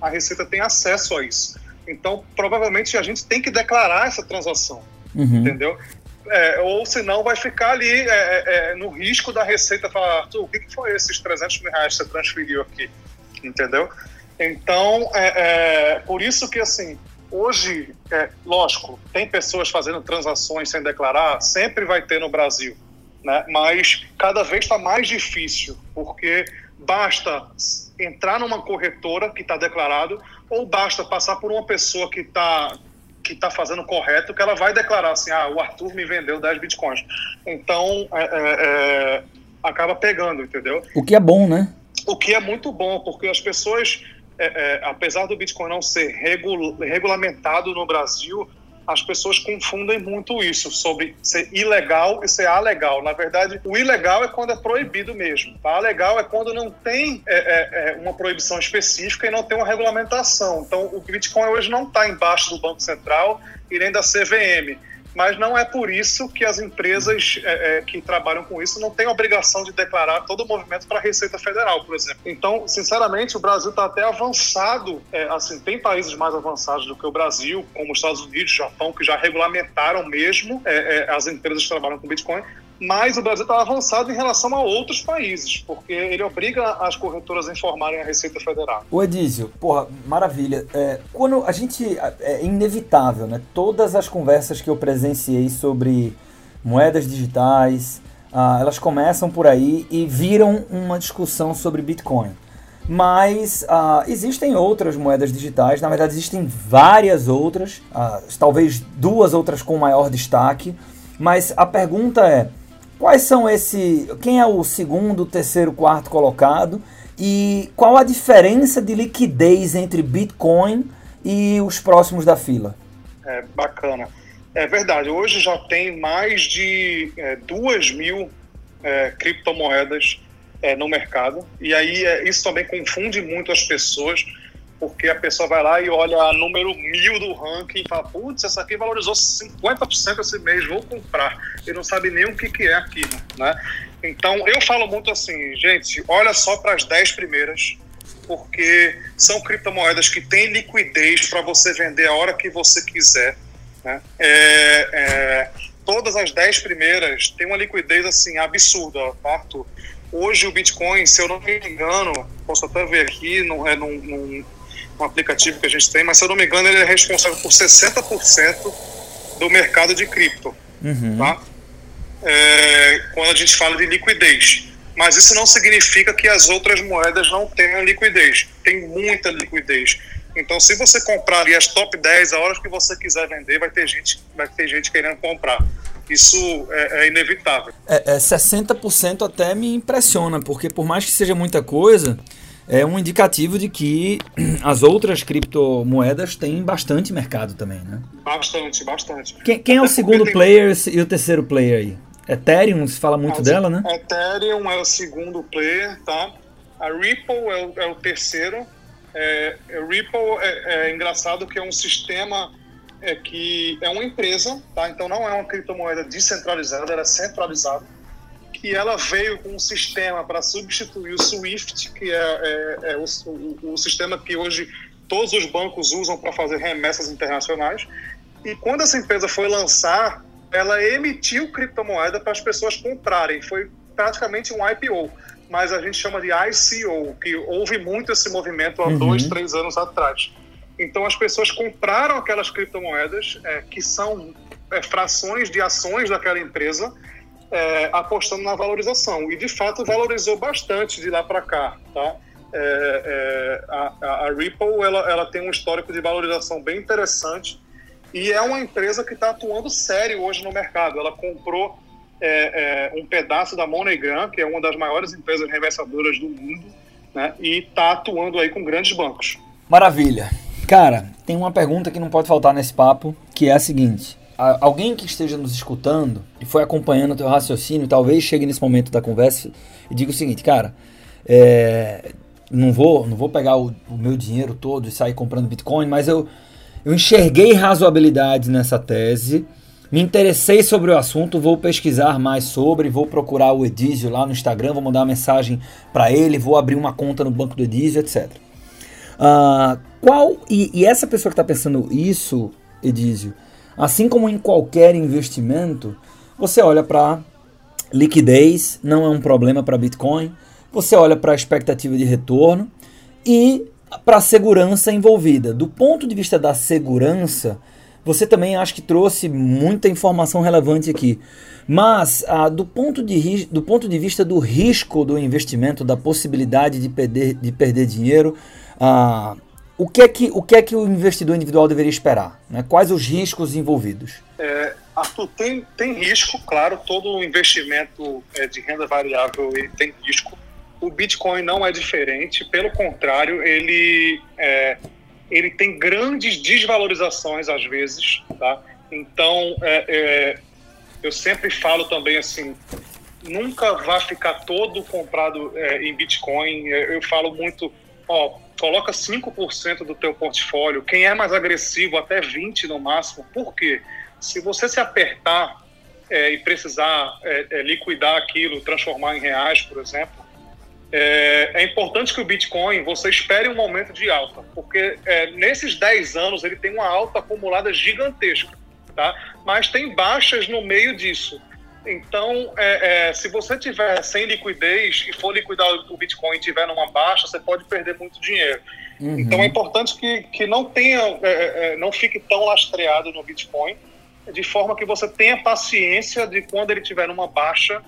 a Receita tem acesso a isso. Então, provavelmente a gente tem que declarar essa transação, uhum. entendeu? É, ou senão vai ficar ali é, é, é, no risco da Receita falar, Arthur, o que, que foi esses 300 mil reais que você transferiu aqui? Entendeu? Então, é, é, por isso que, assim, hoje, é, lógico, tem pessoas fazendo transações sem declarar, sempre vai ter no Brasil, né? mas cada vez está mais difícil, porque basta entrar numa corretora que está declarado, ou basta passar por uma pessoa que está que está fazendo correto, que ela vai declarar assim, ah, o Arthur me vendeu 10 bitcoins. Então, é, é, é, acaba pegando, entendeu? O que é bom, né? O que é muito bom, porque as pessoas, é, é, apesar do Bitcoin não ser regul regulamentado no Brasil, as pessoas confundem muito isso sobre ser ilegal e ser alegal. Na verdade, o ilegal é quando é proibido mesmo. Tá? A legal é quando não tem é, é, é, uma proibição específica e não tem uma regulamentação. Então, o Bitcoin hoje não está embaixo do Banco Central e nem da CVM mas não é por isso que as empresas é, é, que trabalham com isso não têm obrigação de declarar todo o movimento para a Receita Federal, por exemplo. Então, sinceramente, o Brasil está até avançado, é, assim, tem países mais avançados do que o Brasil, como os Estados Unidos, Japão, que já regulamentaram mesmo é, é, as empresas que trabalham com Bitcoin, mas o Brasil está avançado em relação a outros países, porque ele obriga as corretoras a informarem a Receita Federal. O Edísio, porra, maravilha. É, quando a gente. É inevitável, né? Todas as conversas que eu presenciei sobre moedas digitais, ah, elas começam por aí e viram uma discussão sobre Bitcoin. Mas ah, existem outras moedas digitais, na verdade existem várias outras, ah, talvez duas outras com maior destaque. Mas a pergunta é: Quais são esse. Quem é o segundo, terceiro, quarto colocado? E qual a diferença de liquidez entre Bitcoin e os próximos da fila? É bacana. É verdade. Hoje já tem mais de é, duas mil é, criptomoedas é, no mercado. E aí é, isso também confunde muito as pessoas porque a pessoa vai lá e olha número mil do ranking e fala, putz, essa aqui valorizou 50% esse mês, vou comprar. E não sabe nem o que, que é aquilo, né? Então, eu falo muito assim, gente, olha só para as 10 primeiras, porque são criptomoedas que têm liquidez para você vender a hora que você quiser, né? É, é, todas as 10 primeiras têm uma liquidez, assim, absurda, tá, Arthur? Hoje o Bitcoin, se eu não me engano, posso até ver aqui, não, é num, num um aplicativo que a gente tem, mas se eu não me engano, ele é responsável por 60% do mercado de cripto. uhum. tá? É, quando a gente fala de liquidez. Mas isso não significa que as outras moedas não tenham liquidez. Tem muita liquidez. Então, se você comprar ali as top 10, a hora que você quiser vender, vai ter gente, vai ter gente querendo comprar. Isso é, é inevitável. É, é 60% até me impressiona, porque por mais que seja muita coisa, é um indicativo de que [CLEARS THROAT] as outras criptomoedas têm bastante mercado também, né? Bastante, bastante. Quem, quem é o segundo tem... player e o terceiro player aí? Ethereum, se fala muito dela, né? Ethereum é o segundo player, tá? A Ripple é o, é o terceiro. É, é Ripple é, é, engraçado que é um sistema é, que é uma empresa, tá? Então não é uma criptomoeda descentralizada, ela é centralizada. Que ela veio com um sistema para substituir o SWIFT, que é, é, é o, o, o sistema que hoje todos os bancos usam para fazer remessas internacionais. E quando essa empresa foi lançar, ela emitiu criptomoeda para as pessoas comprarem. Foi praticamente um IPO mas a gente chama de ICO, que houve muito esse movimento há uhum. dois, três anos atrás. Então as pessoas compraram aquelas criptomoedas é, que são é, frações de ações daquela empresa, é, apostando na valorização. E de fato valorizou bastante de lá para cá, tá? É, é, a, a, Ripple ela, ela tem um histórico de valorização bem interessante e é uma empresa que está atuando sério hoje no mercado. Ela comprou é, é, um pedaço da MoneyGram, que é uma das maiores empresas reversadoras do mundo, né, e está atuando aí com grandes bancos. Maravilha. Cara, tem uma pergunta que não pode faltar nesse papo, que é a seguinte. Alguém que esteja nos escutando e foi acompanhando o teu raciocínio, talvez chegue nesse momento da conversa e diga o seguinte, cara, é, não vou, não vou pegar o, o, meu dinheiro todo e sair comprando Bitcoin, mas eu, eu enxerguei razoabilidade nessa tese me interessei sobre o assunto, vou pesquisar mais sobre, vou procurar o Edísio lá no Instagram, vou mandar uma mensagem para ele, vou abrir uma conta no banco do Edísio, etc. Uh, ah, qual e, e, essa pessoa que está pensando isso, Edísio, assim como em qualquer investimento, você olha para liquidez, não é um problema para Bitcoin. Você olha para a expectativa de retorno e para a segurança envolvida. Do ponto de vista da segurança, você também acho que trouxe muita informação relevante aqui. Mas, ah, do, ponto de, do ponto de vista do risco do investimento, da possibilidade de perder, de perder dinheiro, ah, o, que é que, o que é que o investidor individual deveria esperar? Né? Quais os riscos envolvidos? É, Arthur, tem, tem risco, claro, todo investimento é, de renda variável tem risco. O Bitcoin não é diferente, pelo contrário, ele é, ele tem grandes desvalorizações às vezes, tá? Então, é, é, eu sempre falo também assim, nunca vai ficar todo comprado é, em Bitcoin. É, eu falo muito, ó, coloca 5% do teu portfólio. Quem é mais agressivo, até 20 no máximo. Por quê? Se você se apertar é, e precisar é, liquidar aquilo, transformar em reais, por exemplo, é, é, importante que o Bitcoin você espere um momento de alta, porque é, nesses 10 anos ele tem uma alta acumulada gigantesca, tá? mas tem baixas no meio disso. Então, é, é se você tiver sem liquidez e for liquidar o Bitcoin e tiver numa baixa, você pode perder muito dinheiro. Uhum. Então, é importante que, que não tenha, é, é, não fique tão lastreado no Bitcoin, de forma que você tenha paciência de quando ele tiver numa baixa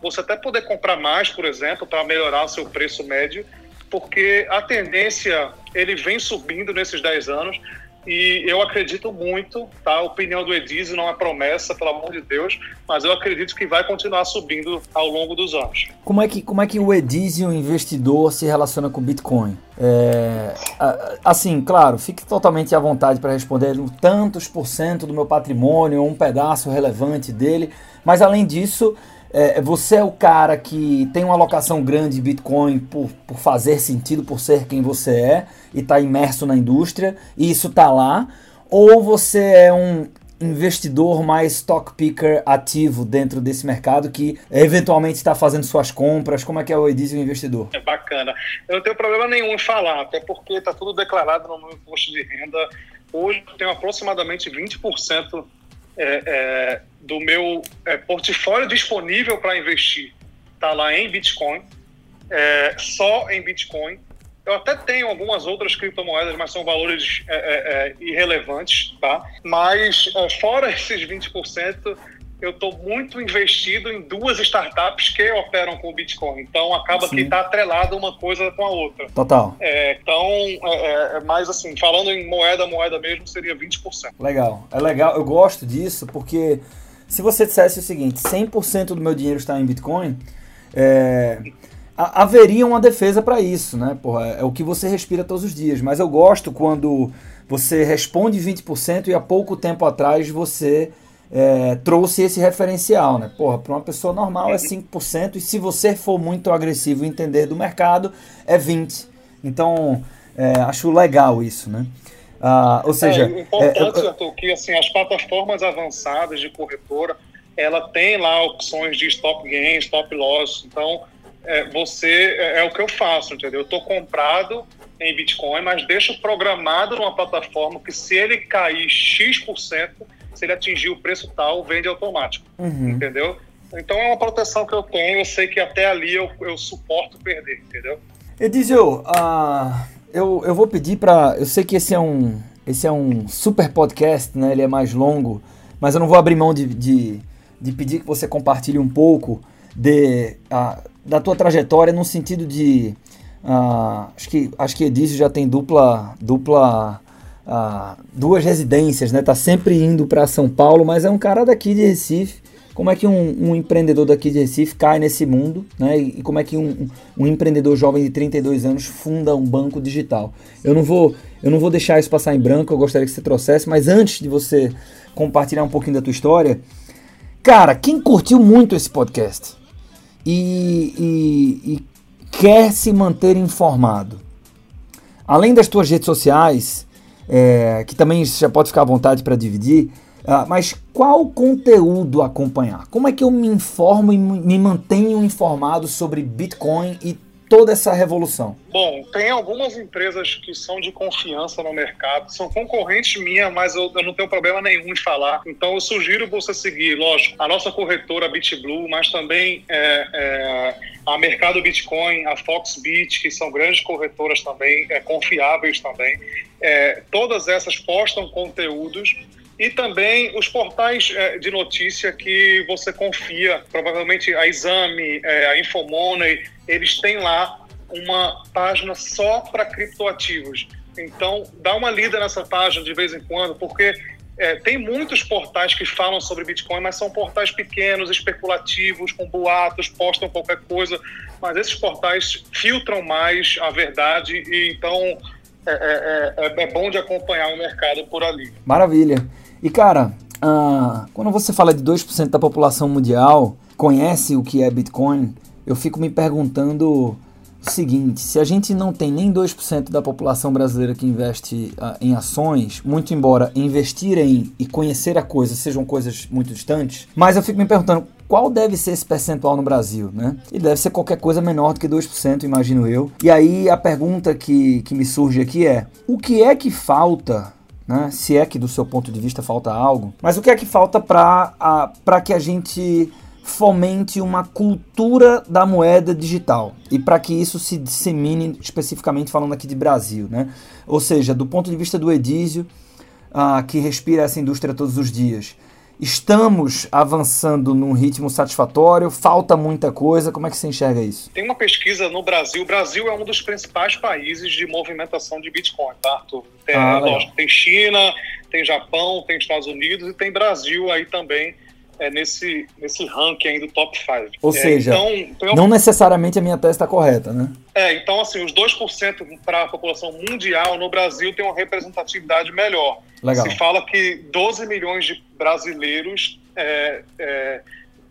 você até poder comprar mais, por exemplo, para melhorar o seu preço médio, porque a tendência ele vem subindo nesses 10 anos e eu acredito muito, tá? A opinião do Edizio não é promessa, pelo amor de Deus, mas eu acredito que vai continuar subindo ao longo dos anos. Como é que, como é que o Edizio, investidor, se relaciona com o Bitcoin? É, assim, claro, fique totalmente à vontade para responder tantos por cento do meu patrimônio, um pedaço relevante dele, mas além disso, é, você é o cara que tem uma alocação grande de Bitcoin por, por fazer sentido, por ser quem você é e está imerso na indústria, e isso está lá, ou você é um investidor mais stock picker ativo dentro desse mercado que eventualmente está fazendo suas compras? Como é que é o Edizio investidor? É bacana. Eu não tenho problema nenhum em falar, até porque está tudo declarado no meu imposto de renda. Hoje eu tenho aproximadamente 20% é, é, do meu é, portfólio disponível para investir está lá em Bitcoin, é, só em Bitcoin. Eu até tenho algumas outras criptomoedas, mas são valores irrelevantes, tá? Mas fora [LAUGHS] esses 20%, eu estou muito investido em duas startups que operam com o Bitcoin. Então acaba Sim. que está atrelado uma coisa com a outra. Total. É, então, é, é, mais assim, falando em moeda, moeda mesmo, seria 20%. Legal. É legal. Eu gosto disso porque se você dissesse o seguinte, 100% do meu dinheiro está em Bitcoin, é, haveria uma defesa para isso, né? Porra, é o que você respira todos os dias. Mas eu gosto quando você responde 20% e há pouco tempo atrás você é, trouxe esse referencial, né? Porra, para uma pessoa normal é 5% e se você for muito agressivo e entender do mercado, é 20%. Então, é, acho legal isso, né? Ah, ou seja... É importante, é, que assim, as plataformas avançadas de corretora, ela tem lá opções de stop gain, stop loss, então é, você, é, é, o que eu faço, entendeu? Eu estou comprado em Bitcoin, mas deixo programado numa plataforma que se ele cair X%, se ele atingir o preço tal, vende automático. Uhum. Entendeu? Então é uma proteção que eu tenho, eu sei que até ali eu, eu suporto perder, entendeu? Edizio, uh, eu, eu vou pedir para. Eu sei que esse é um. Esse é um super podcast, né? Ele é mais longo, mas eu não vou abrir mão de, de, de pedir que você compartilhe um pouco de, uh, da tua trajetória no sentido de. Uh, acho que acho que Edício já tem dupla dupla duas residências, né? Tá sempre indo para São Paulo, mas é um cara daqui de Recife. Como é que um, um, empreendedor daqui de Recife cai nesse mundo, né? E, como é que um, um, empreendedor jovem de 32 anos funda um banco digital? Eu não vou, eu não vou deixar isso passar em branco. Eu gostaria que você trouxesse, mas antes de você compartilhar um pouquinho da tua história, cara, quem curtiu muito esse podcast e, e, e quer se manter informado, além das tuas redes sociais, é, que também já pode ficar à vontade para dividir. Uh, mas qual conteúdo acompanhar? Como é que eu me informo e me mantenho informado sobre Bitcoin e toda essa revolução? Bom, tem algumas empresas que são de confiança no mercado, são concorrentes minha, mas eu, eu, não tenho problema nenhum em falar. Então eu sugiro você seguir, lógico, a nossa corretora BitBlue, mas também é, é, a Mercado Bitcoin, a Foxbit, que são grandes corretoras também, é, confiáveis também. É, todas essas postam conteúdos e também os portais é, de notícia que você confia, provavelmente a Exame, é, a Infomoney, eles têm lá uma página só para criptoativos. Então, dá uma lida nessa página de vez em quando, porque é, tem muitos portais que falam sobre Bitcoin, mas são portais pequenos, especulativos, com boatos, postam qualquer coisa. Mas esses portais filtram mais a verdade e então é, é, é, é bom de acompanhar o mercado por ali. Maravilha. E cara, uh, quando você fala de 2% da população mundial conhece o que é Bitcoin, eu fico me perguntando o seguinte: se a gente não tem nem 2% da população brasileira que investe uh, em ações, muito embora investir em e conhecer a coisa sejam coisas muito distantes, mas eu fico me perguntando qual deve ser esse percentual no Brasil, né? E deve ser qualquer coisa menor do que 2%, imagino eu. E aí a pergunta que, que me surge aqui é: o que é que falta né? se é que do seu ponto de vista falta algo, mas o que é que falta para que a gente fomente uma cultura da moeda digital e para que isso se dissemine, especificamente falando aqui de Brasil, né? Ou seja, do ponto de vista do Edísio, uh, que respira essa indústria todos os dias, estamos avançando num ritmo satisfatório, falta muita coisa, como é que você enxerga isso? Tem uma pesquisa no Brasil, o Brasil é um dos principais países de movimentação de Bitcoin, tá, Arthur? Tem, ah, lógico, tem China, tem Japão, tem Estados Unidos e tem Brasil aí também, é, nesse, nesse ranking aí do top 5. Ou é, seja, então, não necessariamente a minha tese está correta, né? É, então assim, os 2% para a população mundial no Brasil tem uma representatividade melhor. Legal. Se fala que 12 milhões de brasileiros é, é,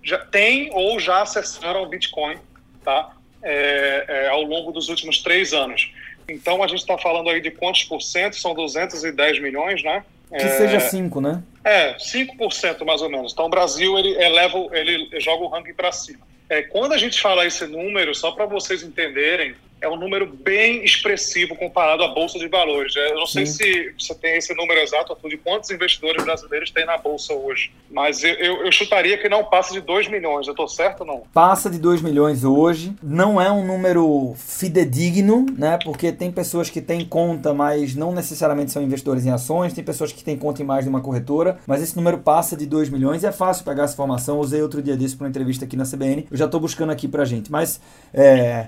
já têm ou já acessaram o Bitcoin, tá? É, é, ao longo dos últimos três anos. Então a gente está falando aí de quantos por cento? São 210 milhões, né? Que seja 5, né? É, 5% mais ou menos. Então o Brasil ele eleva, ele joga o ranking para cima. É, quando a gente fala esse número, só para vocês entenderem, é um número bem expressivo comparado à Bolsa de Valores. Eu não sei se você tem esse número exato de quantos investidores brasileiros tem na Bolsa hoje, mas eu, eu, eu chutaria que não passa de 2 milhões. Eu estou certo ou não? Passa de 2 milhões hoje. Não é um número fidedigno, né? Porque tem pessoas que têm conta, mas não necessariamente são investidores em ações, tem pessoas que têm conta em mais de uma corretora, mas esse número passa de 2 milhões e é fácil pegar essa informação. Usei outro dia disso para uma entrevista aqui na CBN. Eu já estou buscando aqui pra gente, mas é,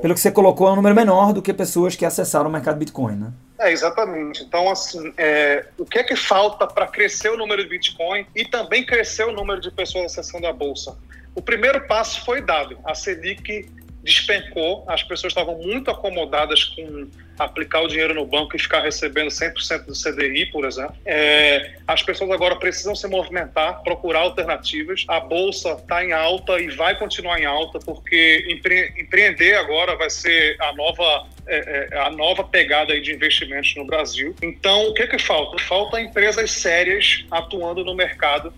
pelo que você colocou, é um número menor do que pessoas que acessaram o mercado Bitcoin, né? É, exatamente. Então, assim, é, o que é que falta para crescer o número de Bitcoin e também crescer o número de pessoas acessando a Bolsa? O primeiro passo foi dado. A Selic despencou, as pessoas estavam muito acomodadas com aplicar o dinheiro no banco e ficar recebendo 100% do CDI, por exemplo. É, as pessoas agora precisam se movimentar, procurar alternativas. A bolsa está em alta e vai continuar em alta, porque empre empreender agora vai ser a nova, é, é, a nova pegada de investimentos no Brasil. Então, o que, que falta? Falta empresas sérias atuando no mercado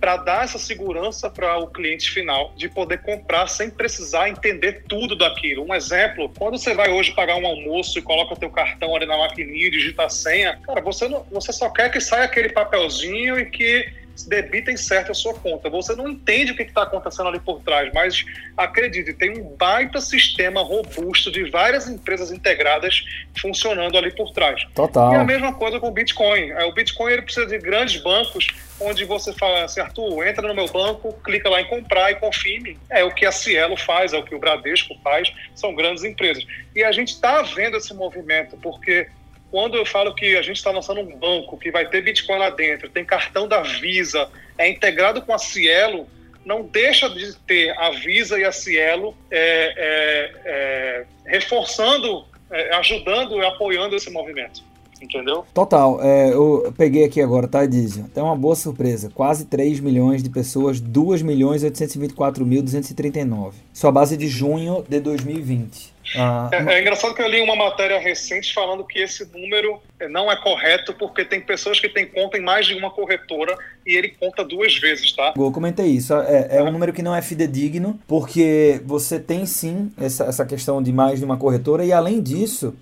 para dar essa segurança para o cliente final de poder comprar sem precisar entender tudo daquilo. Um exemplo, quando você vai hoje pagar um almoço e coloca o teu cartão ali na maquininha e digita a senha, cara, você, não, você só quer que saia aquele papelzinho e que debitem certo a sua conta. Você não entende o que está acontecendo ali por trás, mas acredite, tem um baita sistema robusto de várias empresas integradas funcionando ali por trás. Total. E a mesma coisa com o Bitcoin. É, o Bitcoin ele precisa de grandes bancos onde você fala assim, Arthur, entra no meu banco, clica lá em comprar e confirme. É o que a Cielo faz, é o que o Bradesco faz, são grandes empresas. E a gente está vendo esse movimento, porque quando eu falo que a gente está lançando um banco que vai ter Bitcoin lá dentro, tem cartão da Visa, é integrado com a Cielo, não deixa de ter a Visa e a Cielo é, é, é, reforçando, é, ajudando e apoiando esse movimento. Entendeu? Total. É, eu peguei aqui agora, tá, Dizio? Tem uma boa surpresa. Quase 3 milhões de pessoas, 2 milhões 824 mil 239. Sua base de junho de 2020. Ah, é, é, engraçado que eu li uma matéria recente falando que esse número não é correto porque tem pessoas que têm conta em mais de uma corretora e ele conta duas vezes, tá? Eu comentei isso. É, é um número que não é fidedigno porque você tem sim essa, essa questão de mais de uma corretora e além disso,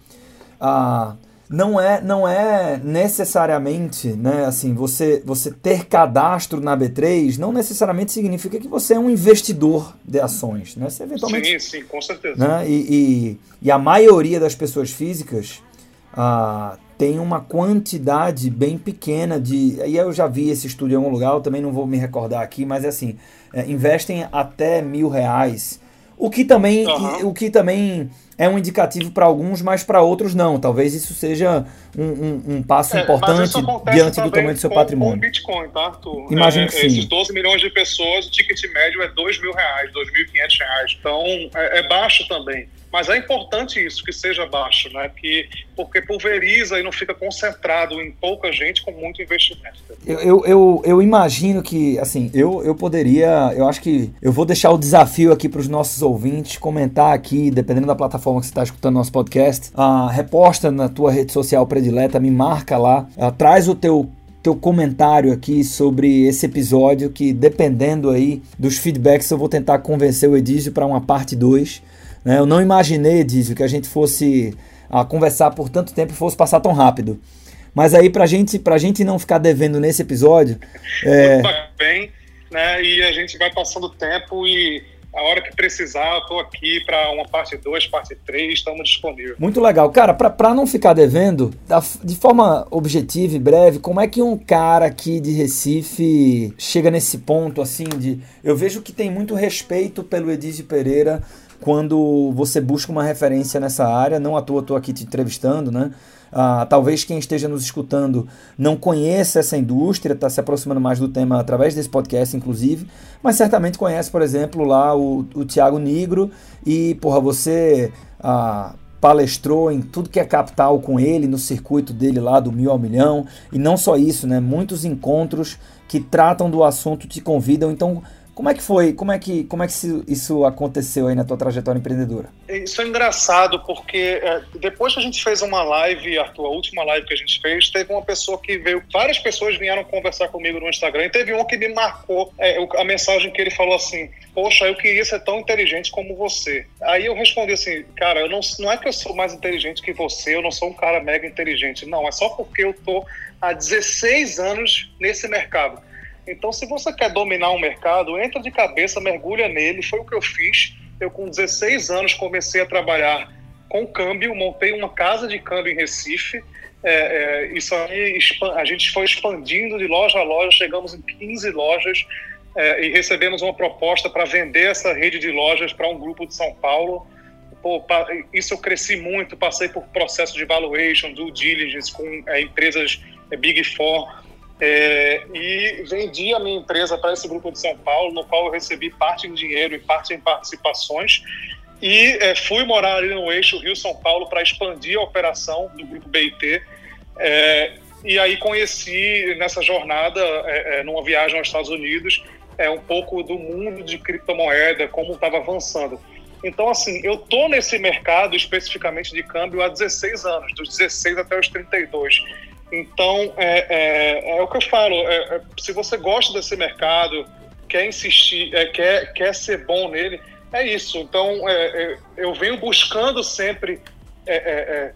a não é, não é necessariamente, né, assim, você, você ter cadastro na B3 não necessariamente significa que você é um investidor de ações, né? Você eventualmente, sim, sim, com certeza. Né, e, e, e a maioria das pessoas físicas ah, tem uma quantidade bem pequena de. E eu já vi esse estudo em algum lugar, eu também não vou me recordar aqui, mas é assim, é, investem até mil reais. O que também, uhum. o que também é um indicativo para alguns, mas para outros não. Talvez isso seja um, um, um passo é, importante diante do tamanho do seu com, patrimônio. Com Bitcoin, tá, Arthur? Imagino é, que sim. Esses 12 milhões de pessoas, o ticket médio é 2 mil reais, 2.500 reais. Então, é, é baixo também. Mas é importante isso, que seja baixo, né? Que, porque pulveriza e não fica concentrado em pouca gente com muito investimento. Eu, eu, eu, eu imagino que, assim, eu, eu poderia, eu acho que eu vou deixar o desafio aqui para os nossos ouvintes comentar aqui, dependendo da plataforma que você está escutando nosso podcast, uh, reposta na tua rede social predileta, me marca lá, uh, traz o teu teu comentário aqui sobre esse episódio que dependendo aí dos feedbacks eu vou tentar convencer o Edísio para uma parte 2 né? Eu não imaginei, Dizio, que a gente fosse a conversar por tanto tempo e fosse passar tão rápido. Mas aí, pra gente, pra gente não ficar devendo nesse episódio. É... Bem, né? E a gente vai passando tempo e a hora que precisar, eu tô aqui para uma parte 2, parte 3, estamos disponíveis. Muito legal. Cara, para não ficar devendo, de forma objetiva e breve, como é que um cara aqui de Recife chega nesse ponto assim de. Eu vejo que tem muito respeito pelo Edísio Pereira quando você busca uma referência nessa área, não à toa estou aqui te entrevistando, né? Ah, talvez quem esteja nos escutando não conheça essa indústria, está se aproximando mais do tema através desse podcast, inclusive, mas certamente conhece, por exemplo, lá o, o Tiago Negro e, porra, você ah, palestrou em tudo que é capital com ele, no circuito dele lá do mil ao milhão, e não só isso, né? Muitos encontros que tratam do assunto te convidam, então Como é que foi? Como é que, como é que isso aconteceu aí na tua trajetória empreendedora? Isso é engraçado, porque é, depois que a gente fez uma live, Arthur, a última live que a gente fez, teve uma pessoa que veio, várias pessoas vieram conversar comigo no Instagram, e teve um que me marcou é, a mensagem que ele falou assim: Poxa, eu queria ser tão inteligente como você. Aí eu respondi assim: Cara, eu não, não é que eu sou mais inteligente que você, eu não sou um cara mega inteligente. Não, é só porque eu tô há 16 anos nesse mercado. Então, se você quer dominar um mercado, entra de cabeça, mergulha nele. Foi o que eu fiz. Eu, com 16 anos, comecei a trabalhar com câmbio, montei uma casa de câmbio em Recife. É, é, isso aí, a gente foi expandindo de loja a loja, chegamos em 15 lojas é, e recebemos uma proposta para vender essa rede de lojas para um grupo de São Paulo. Pô, isso eu cresci muito, passei por processo de valuation, due diligence com é, empresas é, Big Four é, e vendi a minha empresa para esse grupo de São Paulo, no qual eu recebi parte em dinheiro e parte em participações. E é, fui morar ali no eixo Rio-São Paulo para expandir a operação do grupo BIT. É, e aí conheci nessa jornada, é, é, numa viagem aos Estados Unidos, é, um pouco do mundo de criptomoeda, como estava avançando. Então, assim, eu tô nesse mercado especificamente de câmbio há 16 anos, dos 16 até os 32. Então, é, é, é o que eu falo. É, é, se você gosta desse mercado, quer insistir, é, quer, quer ser bom nele, é isso. Então, é, eu venho buscando sempre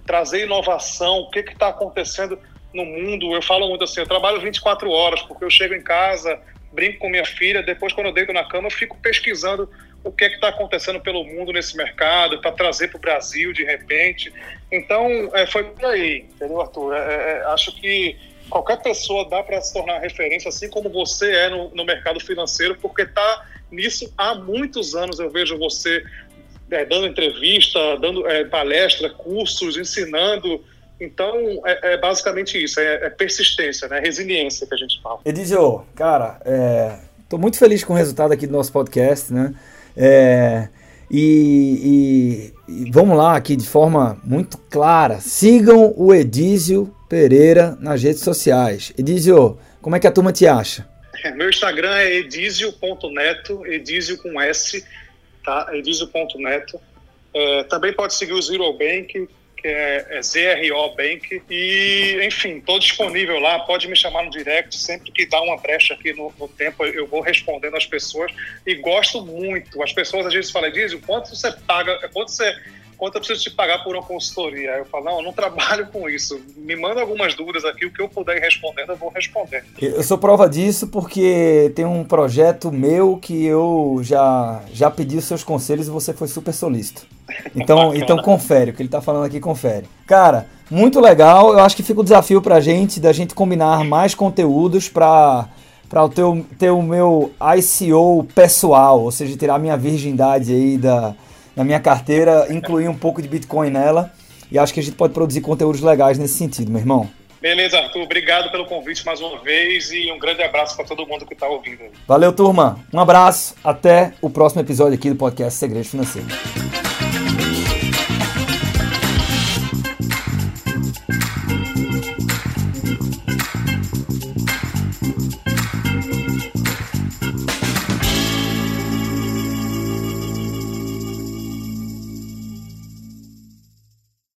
trazer inovação, o que está acontecendo no mundo. Eu falo muito assim, eu trabalho 24 horas, porque eu chego em casa, brinco com minha filha, depois quando eu deito na cama, eu fico pesquisando o que é está acontecendo pelo mundo nesse mercado, para trazer para o Brasil de repente. Então, é, foi por aí, entendeu, Arthur? É, é, é acho que qualquer pessoa dá para se tornar referência, assim como você é no, no mercado financeiro, porque está nisso há muitos anos. Eu vejo você é, dando entrevista, dando é, palestra, cursos, ensinando. Então, é, é basicamente isso, é, é, persistência, né? resiliência que a gente fala. Edizio, cara, estou muito feliz com o resultado aqui do nosso podcast, né? É, e, e, e, vamos lá aqui de forma muito clara. Sigam o Edísio Pereira nas redes sociais. Edísio, como é que a turma te acha? [LAUGHS] Meu Instagram é edísio.neto, edísio com S, tá? edísio.neto. É, também pode seguir o Zero Bank, que é, é ZRO Bank. E, enfim, estou disponível lá, pode me chamar no direct, sempre que dá uma brecha aqui no, no, tempo, eu vou respondendo às pessoas. E gosto muito. As pessoas às vezes falam, diz, quanto você paga, quanto você quanto eu preciso te pagar por uma consultoria? Aí eu falo, não, eu não trabalho com isso. Me manda algumas dúvidas aqui, o que eu puder ir respondendo, eu vou responder. Eu sou prova disso porque tem um projeto meu que eu já, já pedi os seus conselhos e você foi super solícito. Então, [LAUGHS] então confere, o que ele está falando aqui, confere. Cara, muito legal. Eu acho que fica o desafio pra gente, da gente combinar mais conteúdos para para ter, ter o meu ICO pessoal, ou seja, tirar a minha virgindade aí da, na minha carteira, incluir um pouco de Bitcoin nela. E acho que a gente pode produzir conteúdos legais nesse sentido, meu irmão. Beleza, Arthur. Obrigado pelo convite mais uma vez e um grande abraço para todo mundo que está ouvindo. Valeu, turma. Um abraço. Até o próximo episódio aqui do podcast Segredos Financeiros.